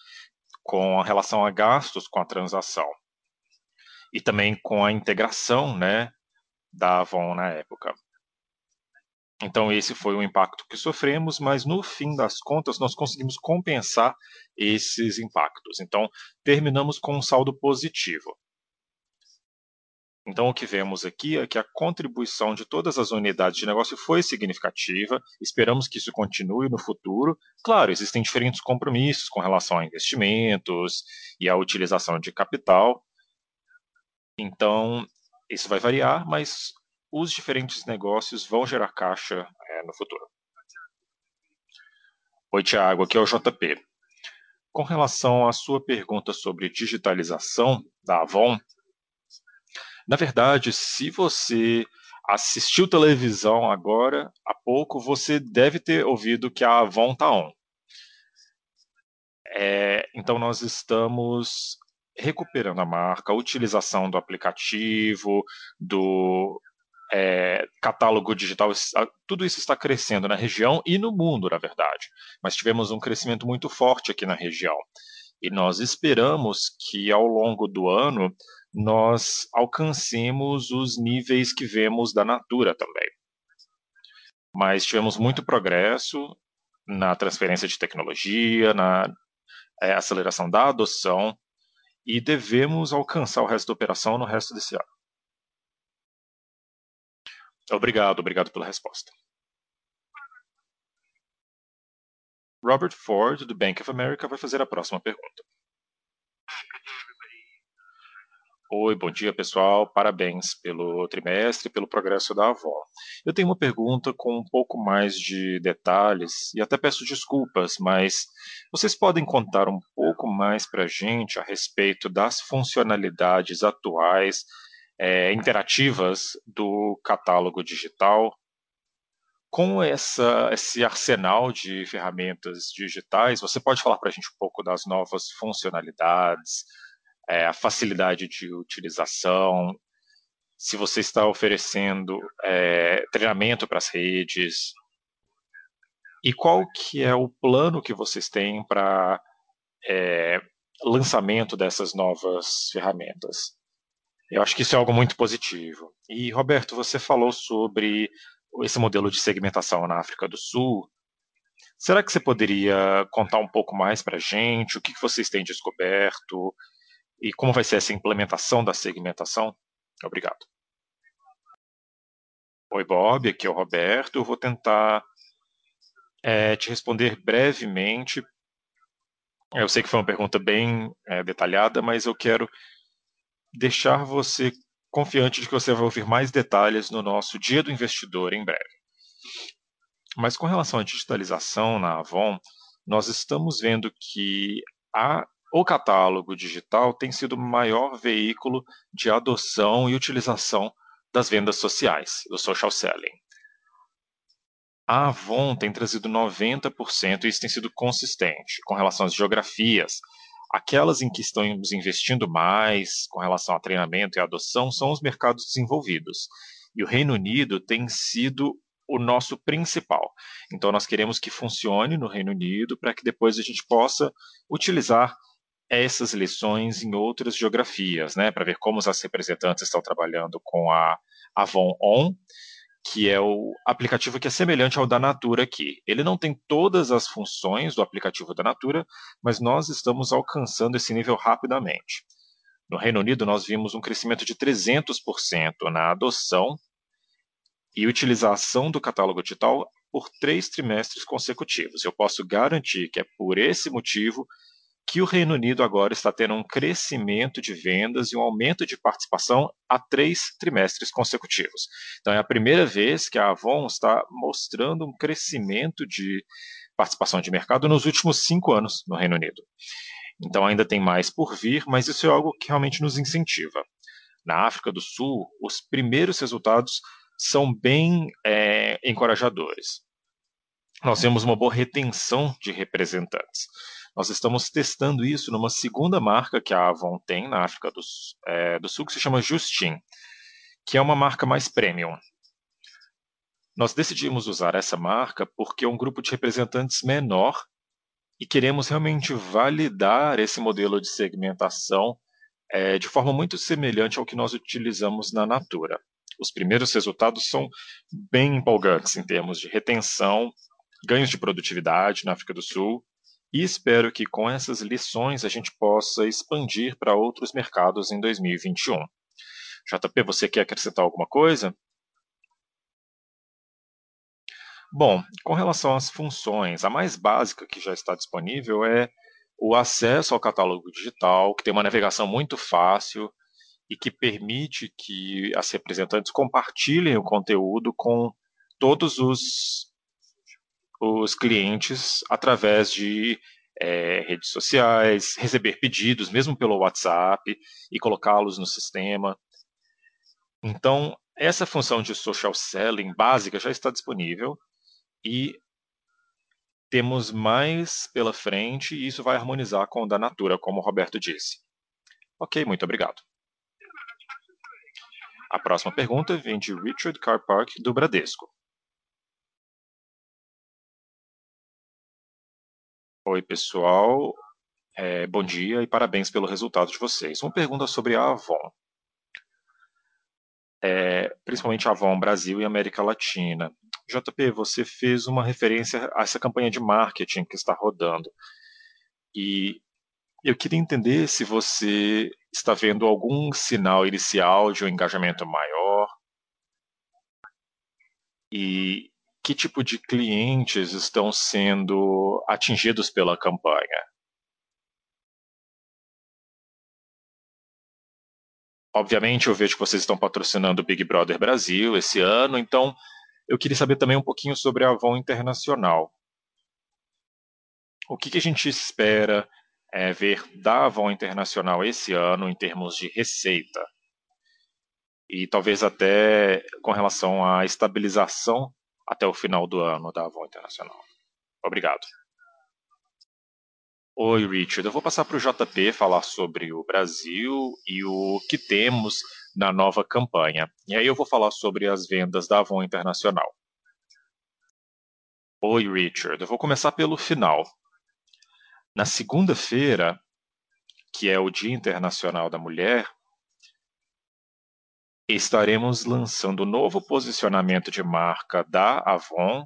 com relação a gastos com a transação e também com a integração né, da Avon na época. Então, esse foi o impacto que sofremos, mas no fim das contas, nós conseguimos compensar esses impactos. Então, terminamos com um saldo positivo. Então, o que vemos aqui é que a contribuição de todas as unidades de negócio foi significativa, esperamos que isso continue no futuro. Claro, existem diferentes compromissos com relação a investimentos e a utilização de capital. Então, isso vai variar, mas os diferentes negócios vão gerar caixa é, no futuro. Oi, Tiago, aqui é o JP. Com relação à sua pergunta sobre digitalização da Avon, na verdade, se você assistiu televisão agora há pouco, você deve ter ouvido que a Avon está on. É, então, nós estamos recuperando a marca, a utilização do aplicativo, do é, catálogo digital, tudo isso está crescendo na região e no mundo, na verdade. Mas tivemos um crescimento muito forte aqui na região. E nós esperamos que ao longo do ano nós alcancemos os níveis que vemos da Natura também. Mas tivemos muito progresso na transferência de tecnologia, na é, aceleração da adoção, e devemos alcançar o resto da operação no resto desse ano. Obrigado, obrigado pela resposta. Robert Ford, do Bank of America, vai fazer a próxima pergunta. Oi, bom dia pessoal, parabéns pelo trimestre, pelo progresso da Avon. Eu tenho uma pergunta com um pouco mais de detalhes e até peço desculpas, mas vocês podem contar um pouco mais para a gente a respeito das funcionalidades atuais é, interativas do catálogo digital? com essa, esse arsenal de ferramentas digitais, você pode falar para a gente um pouco das novas funcionalidades, é, a facilidade de utilização, se você está oferecendo é, treinamento para as redes, e qual que é o plano que vocês têm para é, lançamento dessas novas ferramentas? Eu acho que isso é algo muito positivo. E, Roberto, você falou sobre esse modelo de segmentação na África do Sul. Será que você poderia contar um pouco mais para a gente? O que vocês têm descoberto? E como vai ser essa implementação da segmentação? Obrigado. Oi, Bob, aqui é o Roberto. Eu vou tentar é, te responder brevemente. Eu sei que foi uma pergunta bem é, detalhada, mas eu quero deixar você confiante de que você vai ouvir mais detalhes no nosso Dia do Investidor em breve. Mas com relação à digitalização na Avon, nós estamos vendo que a, o catálogo digital tem sido o maior veículo de adoção e utilização das vendas sociais, do social selling. A Avon tem trazido 90% e isso tem sido consistente com relação às geografias, Aquelas em que estamos investindo mais com relação a treinamento e adoção são os mercados desenvolvidos. E o Reino Unido tem sido o nosso principal. Então, nós queremos que funcione no Reino Unido para que depois a gente possa utilizar essas lições em outras geografias, né, para ver como os representantes estão trabalhando com a Avon On que é o aplicativo que é semelhante ao da Natura aqui. Ele não tem todas as funções do aplicativo da Natura, mas nós estamos alcançando esse nível rapidamente. No Reino Unido, nós vimos um crescimento de 300% na adoção e utilização do catálogo digital por três trimestres consecutivos. Eu posso garantir que é por esse motivo que o Reino Unido agora está tendo um crescimento de vendas e um aumento de participação há três trimestres consecutivos. Então, é a primeira vez que a Avon está mostrando um crescimento de participação de mercado nos últimos cinco anos no Reino Unido. Então, ainda tem mais por vir, mas isso é algo que realmente nos incentiva. Na África do Sul, os primeiros resultados são bem é, encorajadores. Nós temos uma boa retenção de representantes. Nós estamos testando isso numa segunda marca que a Avon tem na África do, é, do Sul, que se chama Justin, que é uma marca mais premium. Nós decidimos usar essa marca porque é um grupo de representantes menor e queremos realmente validar esse modelo de segmentação é, de forma muito semelhante ao que nós utilizamos na Natura. Os primeiros resultados são bem empolgantes em termos de retenção, ganhos de produtividade na África do Sul e espero que com essas lições a gente possa expandir para outros mercados em 2021. JP, você quer acrescentar alguma coisa? Bom, com relação às funções, a mais básica que já está disponível é o acesso ao catálogo digital, que tem uma navegação muito fácil e que permite que as representantes compartilhem o conteúdo com todos os os clientes através de é, redes sociais, receber pedidos, mesmo pelo WhatsApp, e colocá-los no sistema. Então, essa função de social selling básica já está disponível e temos mais pela frente e isso vai harmonizar com o da Natura, como o Roberto disse. Ok, muito obrigado. A próxima pergunta vem de Richard Carpark, do Bradesco. Oi, pessoal. É, bom dia e parabéns pelo resultado de vocês. Uma pergunta sobre a Avon. É, principalmente a Avon Brasil e América Latina. JP, você fez uma referência a essa campanha de marketing que está rodando. E eu queria entender se você está vendo algum sinal inicial de um engajamento maior. E que tipo de clientes estão sendo atingidos pela campanha? Obviamente, eu vejo que vocês estão patrocinando o Big Brother Brasil esse ano, então eu queria saber também um pouquinho sobre a Avon Internacional. O que, que a gente espera é, ver da Avon Internacional esse ano em termos de receita? E talvez até com relação à estabilização até o final do ano da Avon Internacional. Obrigado. Oi, Richard. Eu vou passar para o JP falar sobre o Brasil e o que temos na nova campanha. E aí eu vou falar sobre as vendas da Avon Internacional. Oi, Richard. Eu vou começar pelo final. Na segunda-feira, que é o Dia Internacional da Mulher, estaremos lançando o novo posicionamento de marca da Avon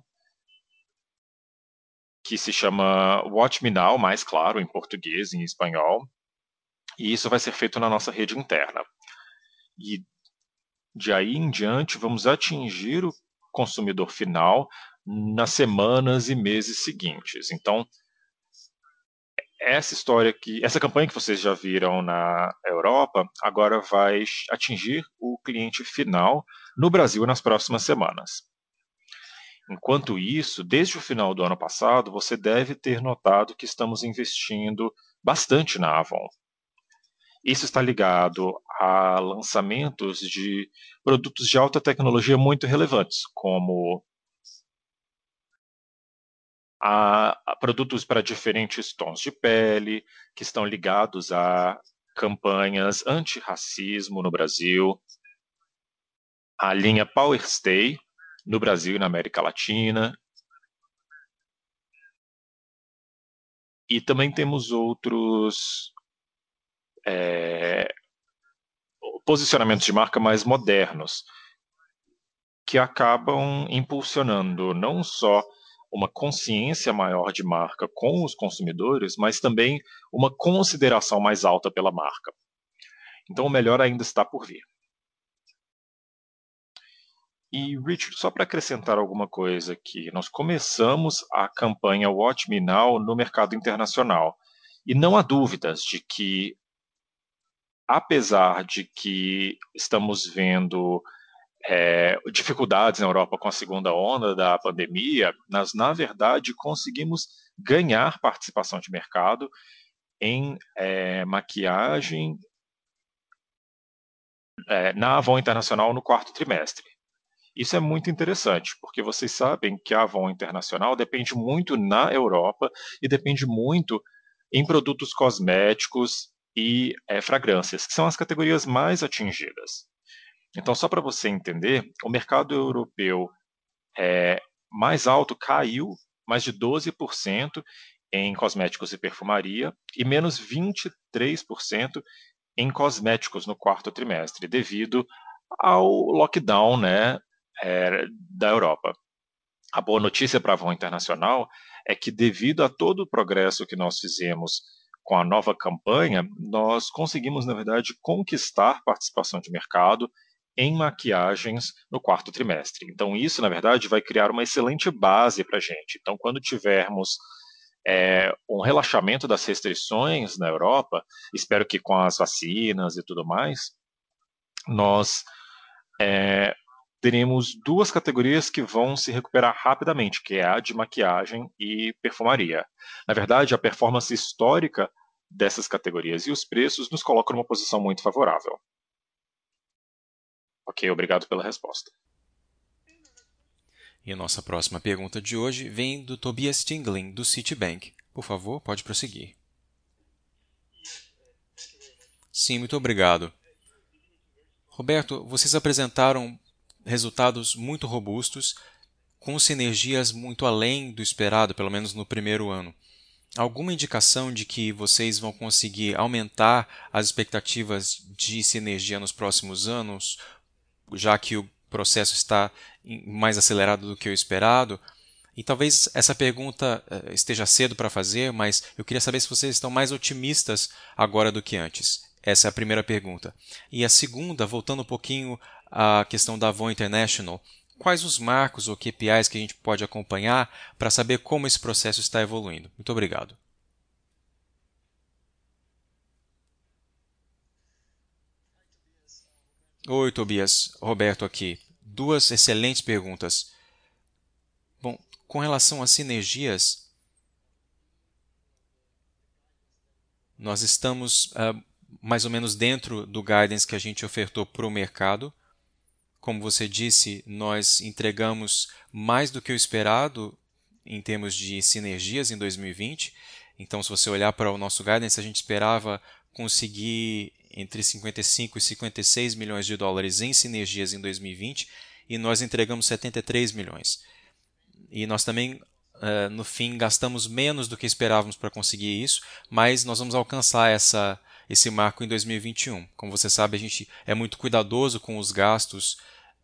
que se chama Watch Me Now, mais claro, em português e em espanhol. E isso vai ser feito na nossa rede interna. E de aí em diante, vamos atingir o consumidor final nas semanas e meses seguintes. Então, essa história que essa campanha que vocês já viram na Europa agora vai atingir o cliente final no Brasil nas próximas semanas. Enquanto isso, desde o final do ano passado, você deve ter notado que estamos investindo bastante na Avon. Isso está ligado a lançamentos de produtos de alta tecnologia muito relevantes, como a, a produtos para diferentes tons de pele, que estão ligados a campanhas anti-racismo no Brasil, a linha Power Stay, no Brasil e na América Latina. E também temos outros é, posicionamentos de marca mais modernos, que acabam impulsionando não só uma consciência maior de marca com os consumidores, mas também uma consideração mais alta pela marca. Então, o melhor ainda está por vir. E, Richard, só para acrescentar alguma coisa aqui, nós começamos a campanha Watch Me Now no mercado internacional. E não há dúvidas de que, apesar de que estamos vendo é, dificuldades na Europa com a segunda onda da pandemia, nós, na verdade, conseguimos ganhar participação de mercado em é, maquiagem é, na Avon Internacional no quarto trimestre. Isso é muito interessante, porque vocês sabem que a Avon Internacional depende muito na Europa e depende muito em produtos cosméticos e é, fragrâncias, que são as categorias mais atingidas. Então, só para você entender, o mercado europeu é, mais alto caiu mais de 12% em cosméticos e perfumaria e menos 23% em cosméticos no quarto trimestre, devido ao lockdown né, é, da Europa. A boa notícia para a Avon Internacional é que, devido a todo o progresso que nós fizemos com a nova campanha, nós conseguimos, na verdade, conquistar participação de mercado em maquiagens no quarto trimestre. Então, isso, na verdade, vai criar uma excelente base para a gente. Então, quando tivermos é, um relaxamento das restrições na Europa, espero que com as vacinas e tudo mais, nós é, teremos duas categorias que vão se recuperar rapidamente, que é a de maquiagem e perfumaria. Na verdade, a performance histórica dessas categorias e os preços nos colocam numa posição muito favorável. Ok, obrigado pela resposta. E a nossa próxima pergunta de hoje vem do Tobias Tingling, do Citibank. Por favor, pode prosseguir. Sim, muito obrigado. Roberto, vocês apresentaram resultados muito robustos, com sinergias muito além do esperado, pelo menos no primeiro ano. Alguma indicação de que vocês vão conseguir aumentar as expectativas de sinergia nos próximos anos, já que o processo está mais acelerado do que o esperado? E talvez essa pergunta eh, esteja cedo para fazer, mas eu queria saber se vocês estão mais otimistas agora do que antes. Essa é a primeira pergunta. E a segunda, voltando um pouquinho à questão da Avon International, quais os marcos ou KPIs que a gente pode acompanhar para saber como esse processo está evoluindo? Muito obrigado. Oi, Tobias. Roberto aqui. Duas excelentes perguntas. Bom, com relação às sinergias, nós estamos uh, mais ou menos dentro do guidance que a gente ofertou para o mercado. como você disse, nós entregamos mais do que o esperado em termos de sinergias em 2020. Então, se você olhar para o nosso guidance, a gente esperava conseguir entre 55 e 56 milhões de dólares em sinergias em 2020 e nós entregamos 73 milhões. E nós também, uh, no fim, gastamos menos do que esperávamos para conseguir isso, mas nós vamos alcançar essa, esse marco em 2021. Como você sabe, a gente é muito cuidadoso com os gastos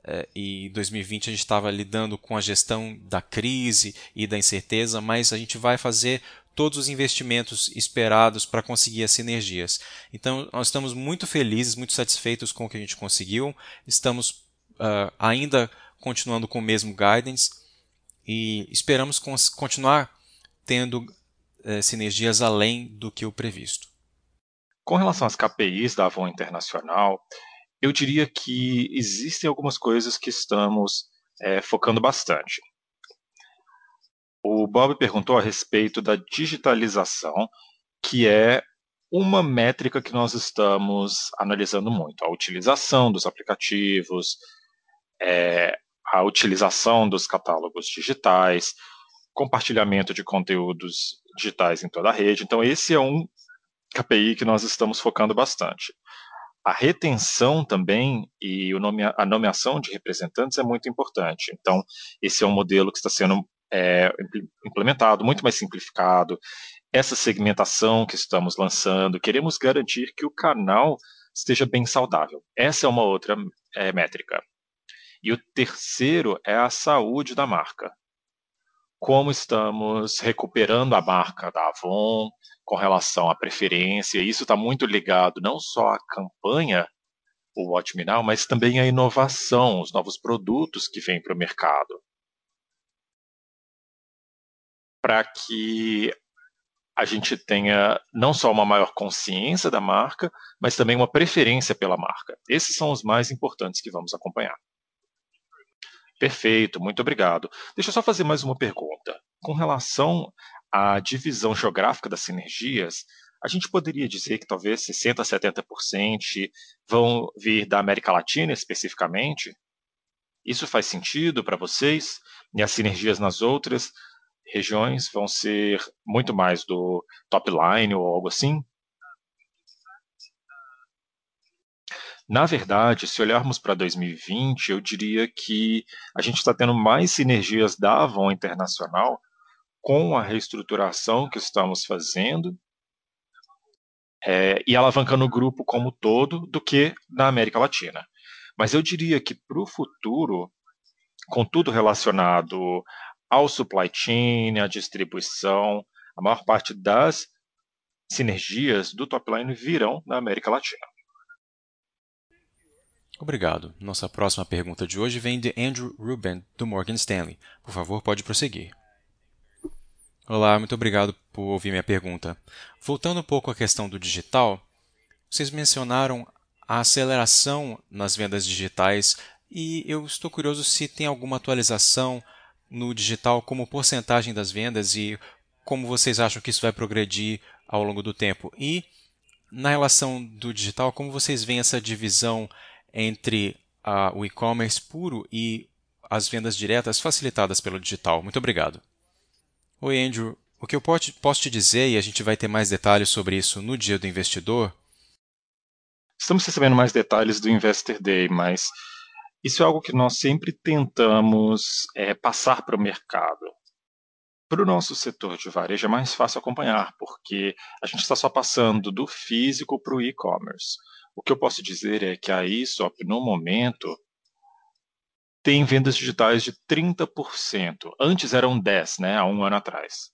uh, e em 2020 a gente estava lidando com a gestão da crise e da incerteza, mas a gente vai fazer todos os investimentos esperados para conseguir as sinergias. Então, nós estamos muito felizes, muito satisfeitos com o que a gente conseguiu. Estamos uh, ainda continuando com o mesmo guidance e esperamos continuar tendo uh, sinergias além do que o previsto. Com relação às KPIs da Avon Internacional, eu diria que existem algumas coisas que estamos é, focando bastante. O Bob perguntou a respeito da digitalização, que é uma métrica que nós estamos analisando muito. A utilização dos aplicativos, é, a utilização dos catálogos digitais, compartilhamento de conteúdos digitais em toda a rede. Então, esse é um KPI que nós estamos focando bastante. A retenção também e a nomeação de representantes é muito importante. Então, esse é um modelo que está sendo é, implementado, muito mais simplificado. Essa segmentação que estamos lançando, queremos garantir que o canal esteja bem saudável. Essa é uma outra é, métrica. E o terceiro é a saúde da marca. Como estamos recuperando a marca da Avon com relação à preferência. Isso está muito ligado não só à campanha, o Watch Me Now, mas também à inovação, os novos produtos que vêm para o mercado para que a gente tenha não só uma maior consciência da marca, mas também uma preferência pela marca. Esses são os mais importantes que vamos acompanhar. Perfeito, muito obrigado. Deixa eu só fazer mais uma pergunta. Com relação à divisão geográfica das sinergias, a gente poderia dizer que talvez 60% a 70% vão vir da América Latina especificamente? Isso faz sentido para vocês? E as sinergias nas outras regiões vão ser muito mais do top line ou algo assim? Na verdade, se olharmos para 2020, eu diria que a gente está tendo mais sinergias da Avon Internacional com a reestruturação que estamos fazendo é, e alavancando o grupo como todo do que na América Latina. Mas eu diria que para o futuro, com tudo relacionado ao supply chain, à distribuição, a maior parte das sinergias do top line virão na América Latina. Obrigado. Nossa próxima pergunta de hoje vem de Andrew Ruben, do Morgan Stanley. Por favor, pode prosseguir. Olá, muito obrigado por ouvir minha pergunta. Voltando um pouco à questão do digital, vocês mencionaram a aceleração nas vendas digitais e eu estou curioso se tem alguma atualização no digital como porcentagem das vendas e como vocês acham que isso vai progredir ao longo do tempo? E na relação do digital, como vocês veem essa divisão entre uh, o e-commerce puro e as vendas diretas facilitadas pelo digital? Muito obrigado. Oi, Andrew. O que eu posso te dizer, e a gente vai ter mais detalhes sobre isso no dia do investidor. Estamos recebendo mais detalhes do Investor Day, mas isso é algo que nós sempre tentamos é, passar para o mercado. Para o nosso setor de varejo é mais fácil acompanhar, porque a gente está só passando do físico para o e-commerce. O que eu posso dizer é que a ISOP, no momento, tem vendas digitais de 30%. Antes eram 10%, né, há um ano atrás.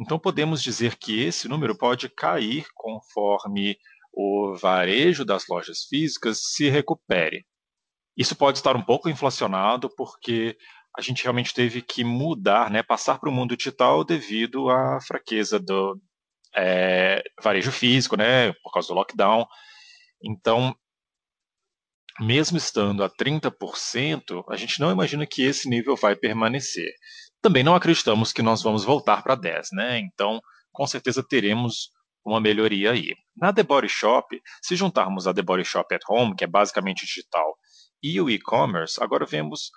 Então podemos dizer que esse número pode cair conforme o varejo das lojas físicas se recupere. Isso pode estar um pouco inflacionado, porque a gente realmente teve que mudar, né, passar para o mundo digital devido à fraqueza do é, varejo físico, né, por causa do lockdown. Então, mesmo estando a 30%, a gente não imagina que esse nível vai permanecer. Também não acreditamos que nós vamos voltar para 10, né? Então, com certeza teremos uma melhoria aí. Na The Body Shop, se juntarmos a The Body Shop at Home, que é basicamente digital, e o e-commerce, agora vemos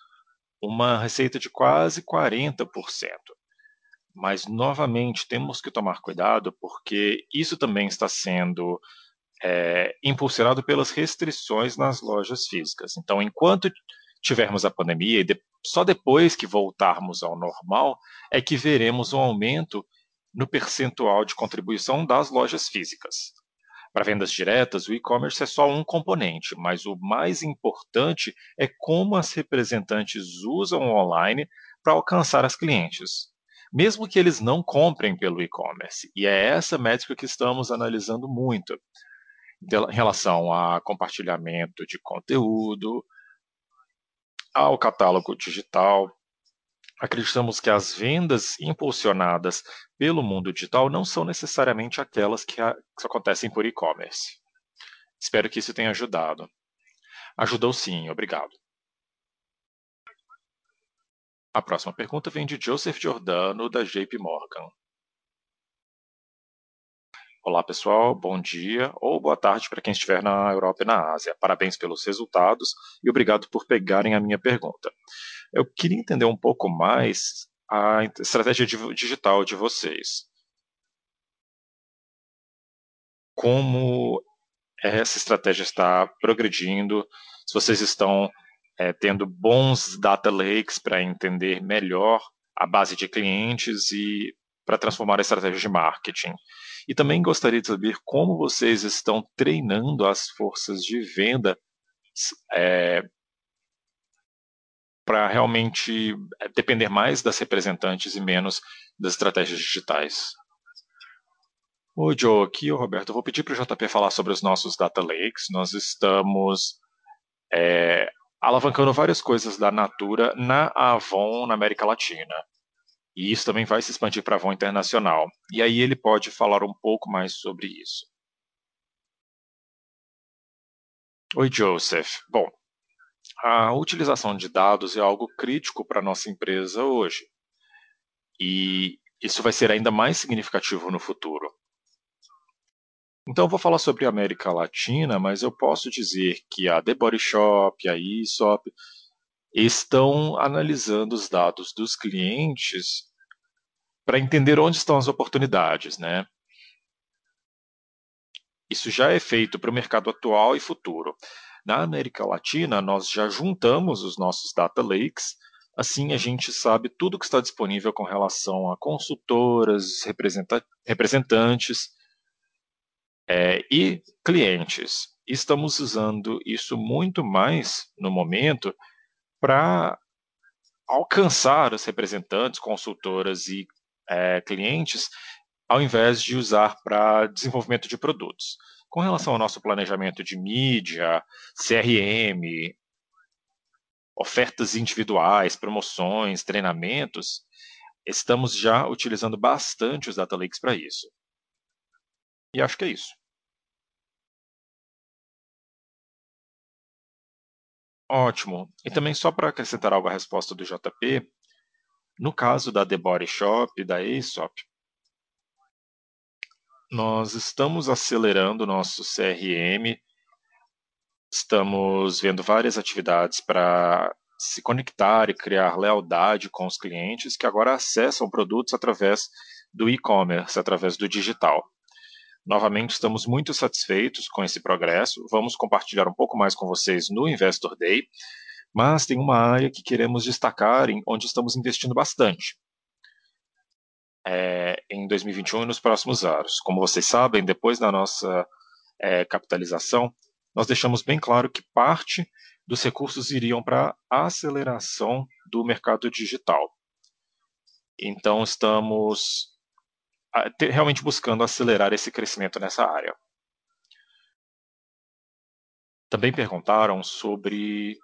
uma receita de quase 40%. Mas, novamente, temos que tomar cuidado porque isso também está sendo é, impulsionado pelas restrições nas lojas físicas. Então, enquanto tivermos a pandemia e só depois que voltarmos ao normal é que veremos um aumento no percentual de contribuição das lojas físicas. Para vendas diretas, o e-commerce é só um componente, mas o mais importante é como as representantes usam o online para alcançar as clientes, mesmo que eles não comprem pelo e-commerce. E é essa métrica que estamos analisando muito, em relação a compartilhamento de conteúdo, ao catálogo digital. Acreditamos que as vendas impulsionadas pelo mundo digital não são necessariamente aquelas que, acontecem por e-commerce. Espero que isso tenha ajudado. Ajudou sim, obrigado. A próxima pergunta vem de Joseph Giordano, da JP Morgan. Olá, pessoal. Bom dia ou boa tarde para quem estiver na Europa e na Ásia. Parabéns pelos resultados e obrigado por pegarem a minha pergunta. Eu queria entender um pouco mais a estratégia digital de vocês. Como essa estratégia está progredindo, se vocês estão é, tendo bons data lakes para entender melhor a base de clientes e para transformar a estratégia de marketing. E também gostaria de saber como vocês estão treinando as forças de venda é, para realmente é, depender mais das representantes e menos das estratégias digitais. Oi, Joe, aqui o Roberto. Eu vou pedir para o JP falar sobre os nossos data lakes. Nós estamos é, alavancando várias coisas da Natura na Avon, na América Latina. E isso também vai se expandir para a Avon Internacional. E aí ele pode falar um pouco mais sobre isso. Oi, Joseph. Bom, a utilização de dados é algo crítico para a nossa empresa hoje. E isso vai ser ainda mais significativo no futuro. Então, eu vou falar sobre a América Latina, mas eu posso dizer que a The Body Shop, a Aesop, estão analisando os dados dos clientes para entender onde estão as oportunidades, né? Isso já é feito para o mercado atual e futuro. Na América Latina, nós já juntamos os nossos data lakes, assim a gente sabe tudo que está disponível com relação a consultoras, representantes é, e clientes. Estamos usando isso muito mais no momento para alcançar os representantes, consultoras e é, clientes, ao invés de usar para desenvolvimento de produtos. Com relação ao nosso planejamento de mídia, CRM, ofertas individuais, promoções, treinamentos, estamos já utilizando bastante os data lakes para isso. E acho que é isso. Ótimo. E também só para acrescentar algo à resposta do JP, no caso da The Body Shop da Aesop, nós estamos acelerando o nosso CRM, estamos vendo várias atividades para se conectar e criar lealdade com os clientes que agora acessam produtos através do e-commerce, através do digital. Novamente, estamos muito satisfeitos com esse progresso. Vamos compartilhar um pouco mais com vocês no Investor Day mas tem uma área que queremos destacar, em, onde estamos investindo bastante. É, em 2021 e nos próximos anos. Como vocês sabem, depois da nossa é, capitalização, nós deixamos bem claro que parte dos recursos iriam para a aceleração do mercado digital. Então, estamos realmente buscando acelerar esse crescimento nessa área. Também perguntaram sobre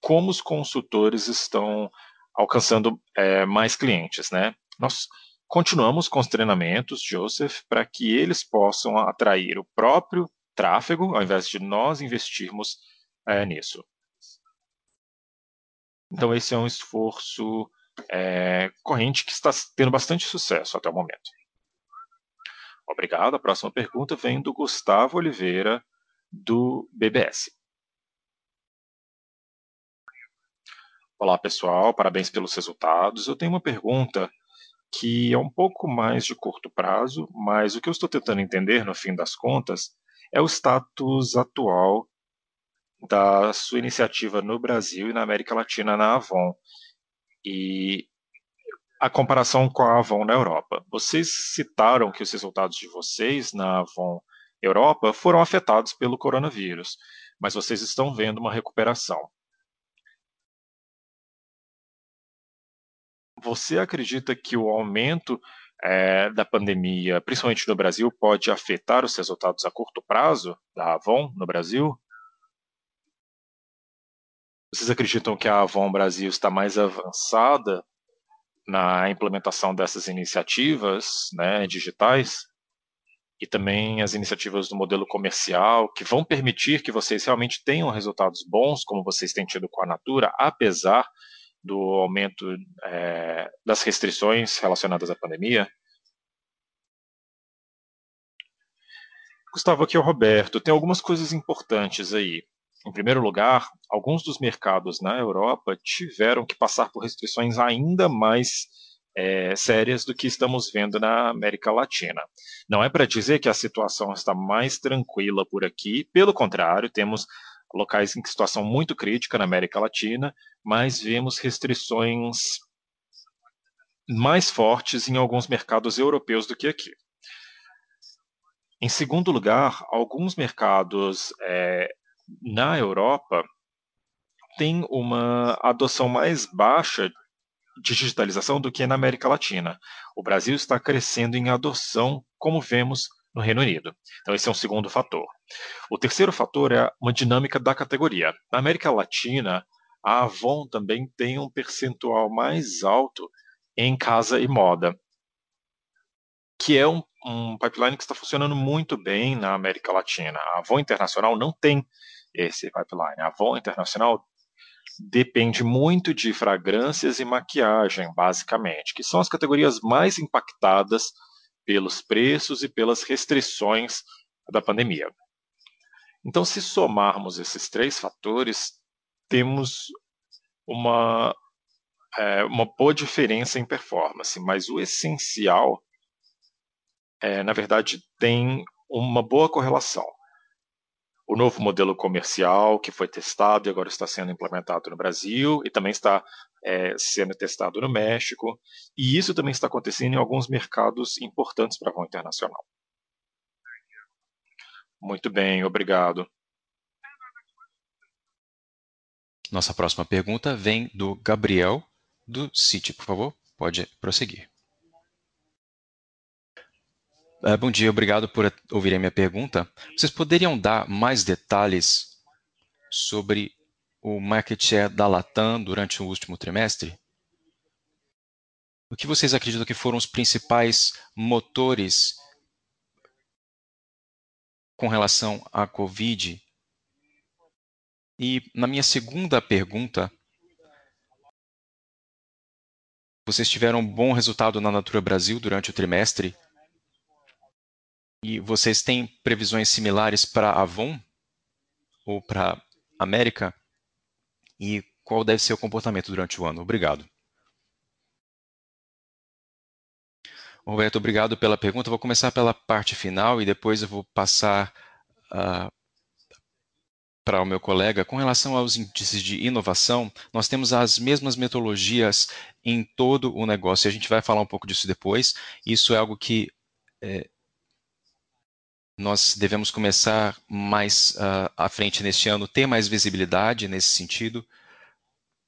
como os consultores estão alcançando é, mais clientes, né? Nós continuamos com os treinamentos, Joseph, para que eles possam atrair o próprio tráfego, ao invés de nós investirmos é, nisso. Então, esse é um esforço é, corrente que está tendo bastante sucesso até o momento. Obrigado. A próxima pergunta vem do Gustavo Oliveira, do BBS. Olá, pessoal, parabéns pelos resultados. Eu tenho uma pergunta que é um pouco mais de curto prazo, mas o que eu estou tentando entender, no fim das contas, é o status atual da sua iniciativa no Brasil e na América Latina na Avon. E a comparação com a Avon na Europa. Vocês citaram que os resultados de vocês na Avon Europa foram afetados pelo coronavírus, mas vocês estão vendo uma recuperação. Você acredita que o aumento é, da pandemia, principalmente no Brasil, pode afetar os resultados a curto prazo da Avon no Brasil? Vocês acreditam que a Avon Brasil está mais avançada na implementação dessas iniciativas né, digitais? E também as iniciativas do modelo comercial, que vão permitir que vocês realmente tenham resultados bons, como vocês têm tido com a Natura, apesar do aumento é, das restrições relacionadas à pandemia? Gustavo, aqui é o Roberto. Tem algumas coisas importantes aí. Em primeiro lugar, alguns dos mercados na Europa tiveram que passar por restrições ainda mais é, sérias do que estamos vendo na América Latina. Não é para dizer que a situação está mais tranquila por aqui, pelo contrário, temos locais em situação muito crítica na América Latina, mas vemos restrições mais fortes em alguns mercados europeus do que aqui. Em segundo lugar, alguns mercados é, na Europa têm uma adoção mais baixa de digitalização do que na América Latina. O Brasil está crescendo em adoção, como vemos no Reino Unido. Então, esse é um segundo fator. O terceiro fator é uma dinâmica da categoria. Na América Latina, a Avon também tem um percentual mais alto em casa e moda, que é um, um pipeline que está funcionando muito bem na América Latina. A Avon Internacional não tem esse pipeline. A Avon Internacional depende muito de fragrâncias e maquiagem, basicamente, que são as categorias mais impactadas pelos preços e pelas restrições da pandemia. Então, se somarmos esses três fatores, temos uma, é, uma boa diferença em performance, mas o essencial, é, na verdade, tem uma boa correlação. O novo modelo comercial que foi testado e agora está sendo implementado no Brasil e também está é, sendo testado no México, e isso também está acontecendo em alguns mercados importantes para a Avon Internacional. Muito bem, obrigado. Nossa próxima pergunta vem do Gabriel, do Citi. Por favor, pode prosseguir. Uh, bom dia, obrigado por ouvirem minha pergunta. Vocês poderiam dar mais detalhes sobre o market share da Latam durante o último trimestre? O que vocês acreditam que foram os principais motores com relação à Covid? E na minha segunda pergunta, vocês tiveram um bom resultado na Natura Brasil durante o trimestre e vocês têm previsões similares para Avon ou para América? E qual deve ser o comportamento durante o ano? Obrigado. Roberto, obrigado pela pergunta. Vou começar pela parte final e depois eu vou passar uh, para o meu colega. Com relação aos índices de inovação, nós temos as mesmas metodologias em todo o negócio. A gente vai falar um pouco disso depois. Isso é algo que é, nós devemos começar mais uh, à frente neste ano, ter mais visibilidade nesse sentido,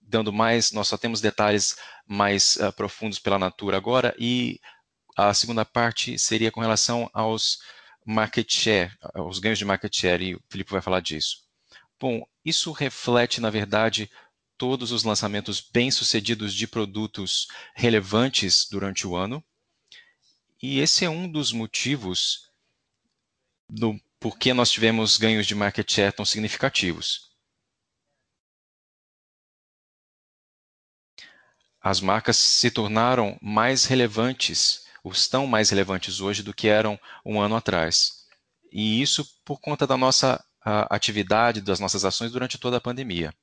dando mais, nós só temos detalhes mais uh, profundos pela Natura agora, e a segunda parte seria com relação aos market share, aos ganhos de market share, e o Felipe vai falar disso. Bom, isso reflete, na verdade, todos os lançamentos bem-sucedidos de produtos relevantes durante o ano, e esse é um dos motivos do porquê nós tivemos ganhos de market share tão significativos. As marcas se tornaram mais relevantes, ou estão mais relevantes hoje do que eram um ano atrás. E isso por conta da nossa atividade, das nossas ações durante toda a pandemia.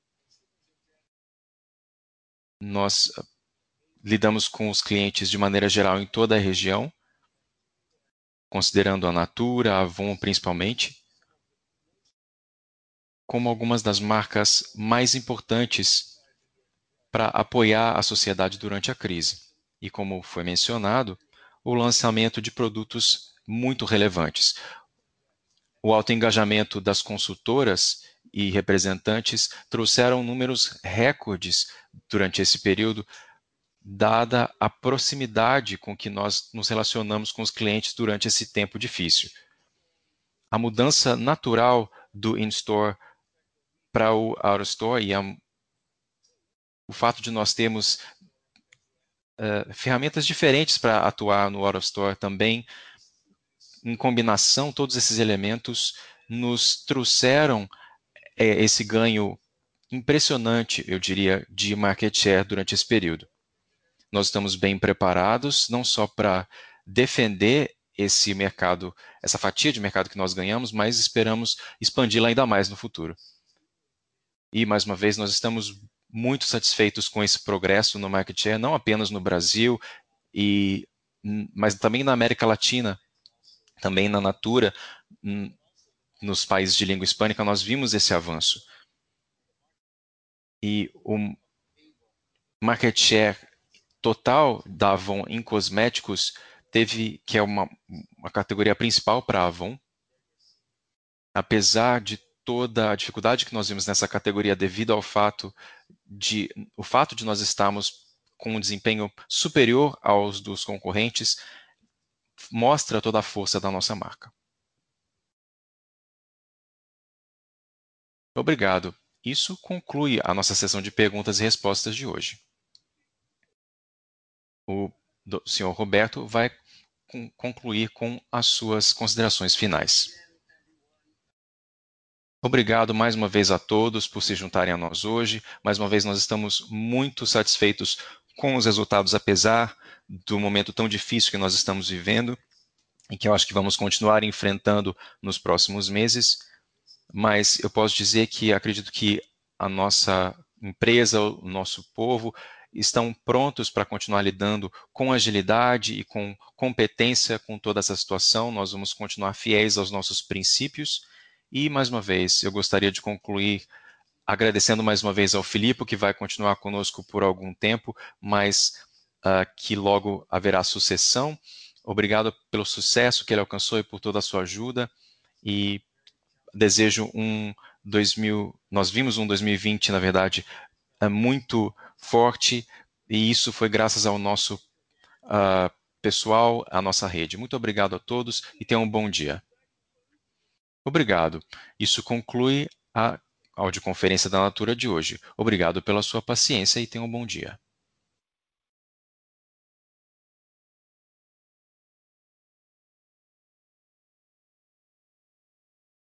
nós lidamos com os clientes de maneira geral em toda a região, considerando a Natura, a Avon principalmente, como algumas das marcas mais importantes para apoiar a sociedade durante a crise. E como foi mencionado, o lançamento de produtos muito relevantes. O alto engajamento das consultoras e representantes trouxeram números recordes durante esse período, dada a proximidade com que nós nos relacionamos com os clientes durante esse tempo difícil. A mudança natural do in-store para o out-of-store e a, o fato de nós termos uh, ferramentas diferentes para atuar no out-of-store também, em combinação, todos esses elementos nos trouxeram é, esse ganho impressionante, eu diria, de market share durante esse período. Nós estamos bem preparados, não só para defender esse mercado, essa fatia de mercado que nós ganhamos, mas esperamos expandi-la ainda mais no futuro. E, mais uma vez, nós estamos muito satisfeitos com esse progresso no market share, não apenas no Brasil, e, mas também na América Latina, também na Natura, nos países de língua hispânica, nós vimos esse avanço. E o market share total da Avon em cosméticos teve, que é uma, uma categoria principal para a Avon, apesar de toda a dificuldade que nós vimos nessa categoria devido ao fato de o fato de nós estarmos com um desempenho superior aos dos concorrentes mostra toda a força da nossa marca. Obrigado. Isso conclui a nossa sessão de perguntas e respostas de hoje. O senhor Roberto vai concluir com as suas considerações finais. Obrigado mais uma vez a todos por se juntarem a nós hoje. Mais uma vez, nós estamos muito satisfeitos com os resultados, apesar do momento tão difícil que nós estamos vivendo e que eu acho que vamos continuar enfrentando nos próximos meses mas eu posso dizer que acredito que a nossa empresa, o nosso povo, estão prontos para continuar lidando com agilidade e com competência com toda essa situação. Nós vamos continuar fiéis aos nossos princípios. E, mais uma vez, eu gostaria de concluir agradecendo mais uma vez ao Filipe, que vai continuar conosco por algum tempo, mas uh, que logo haverá sucessão. Obrigado pelo sucesso que ele alcançou e por toda a sua ajuda. E desejo um 2000, nós vimos um 2020, na verdade, é muito forte, e isso foi graças ao nosso uh, pessoal, à nossa rede. Muito obrigado a todos e tenham um bom dia. Obrigado. Isso conclui a audioconferência da Natura de hoje. Obrigado pela sua paciência e tenham um bom dia.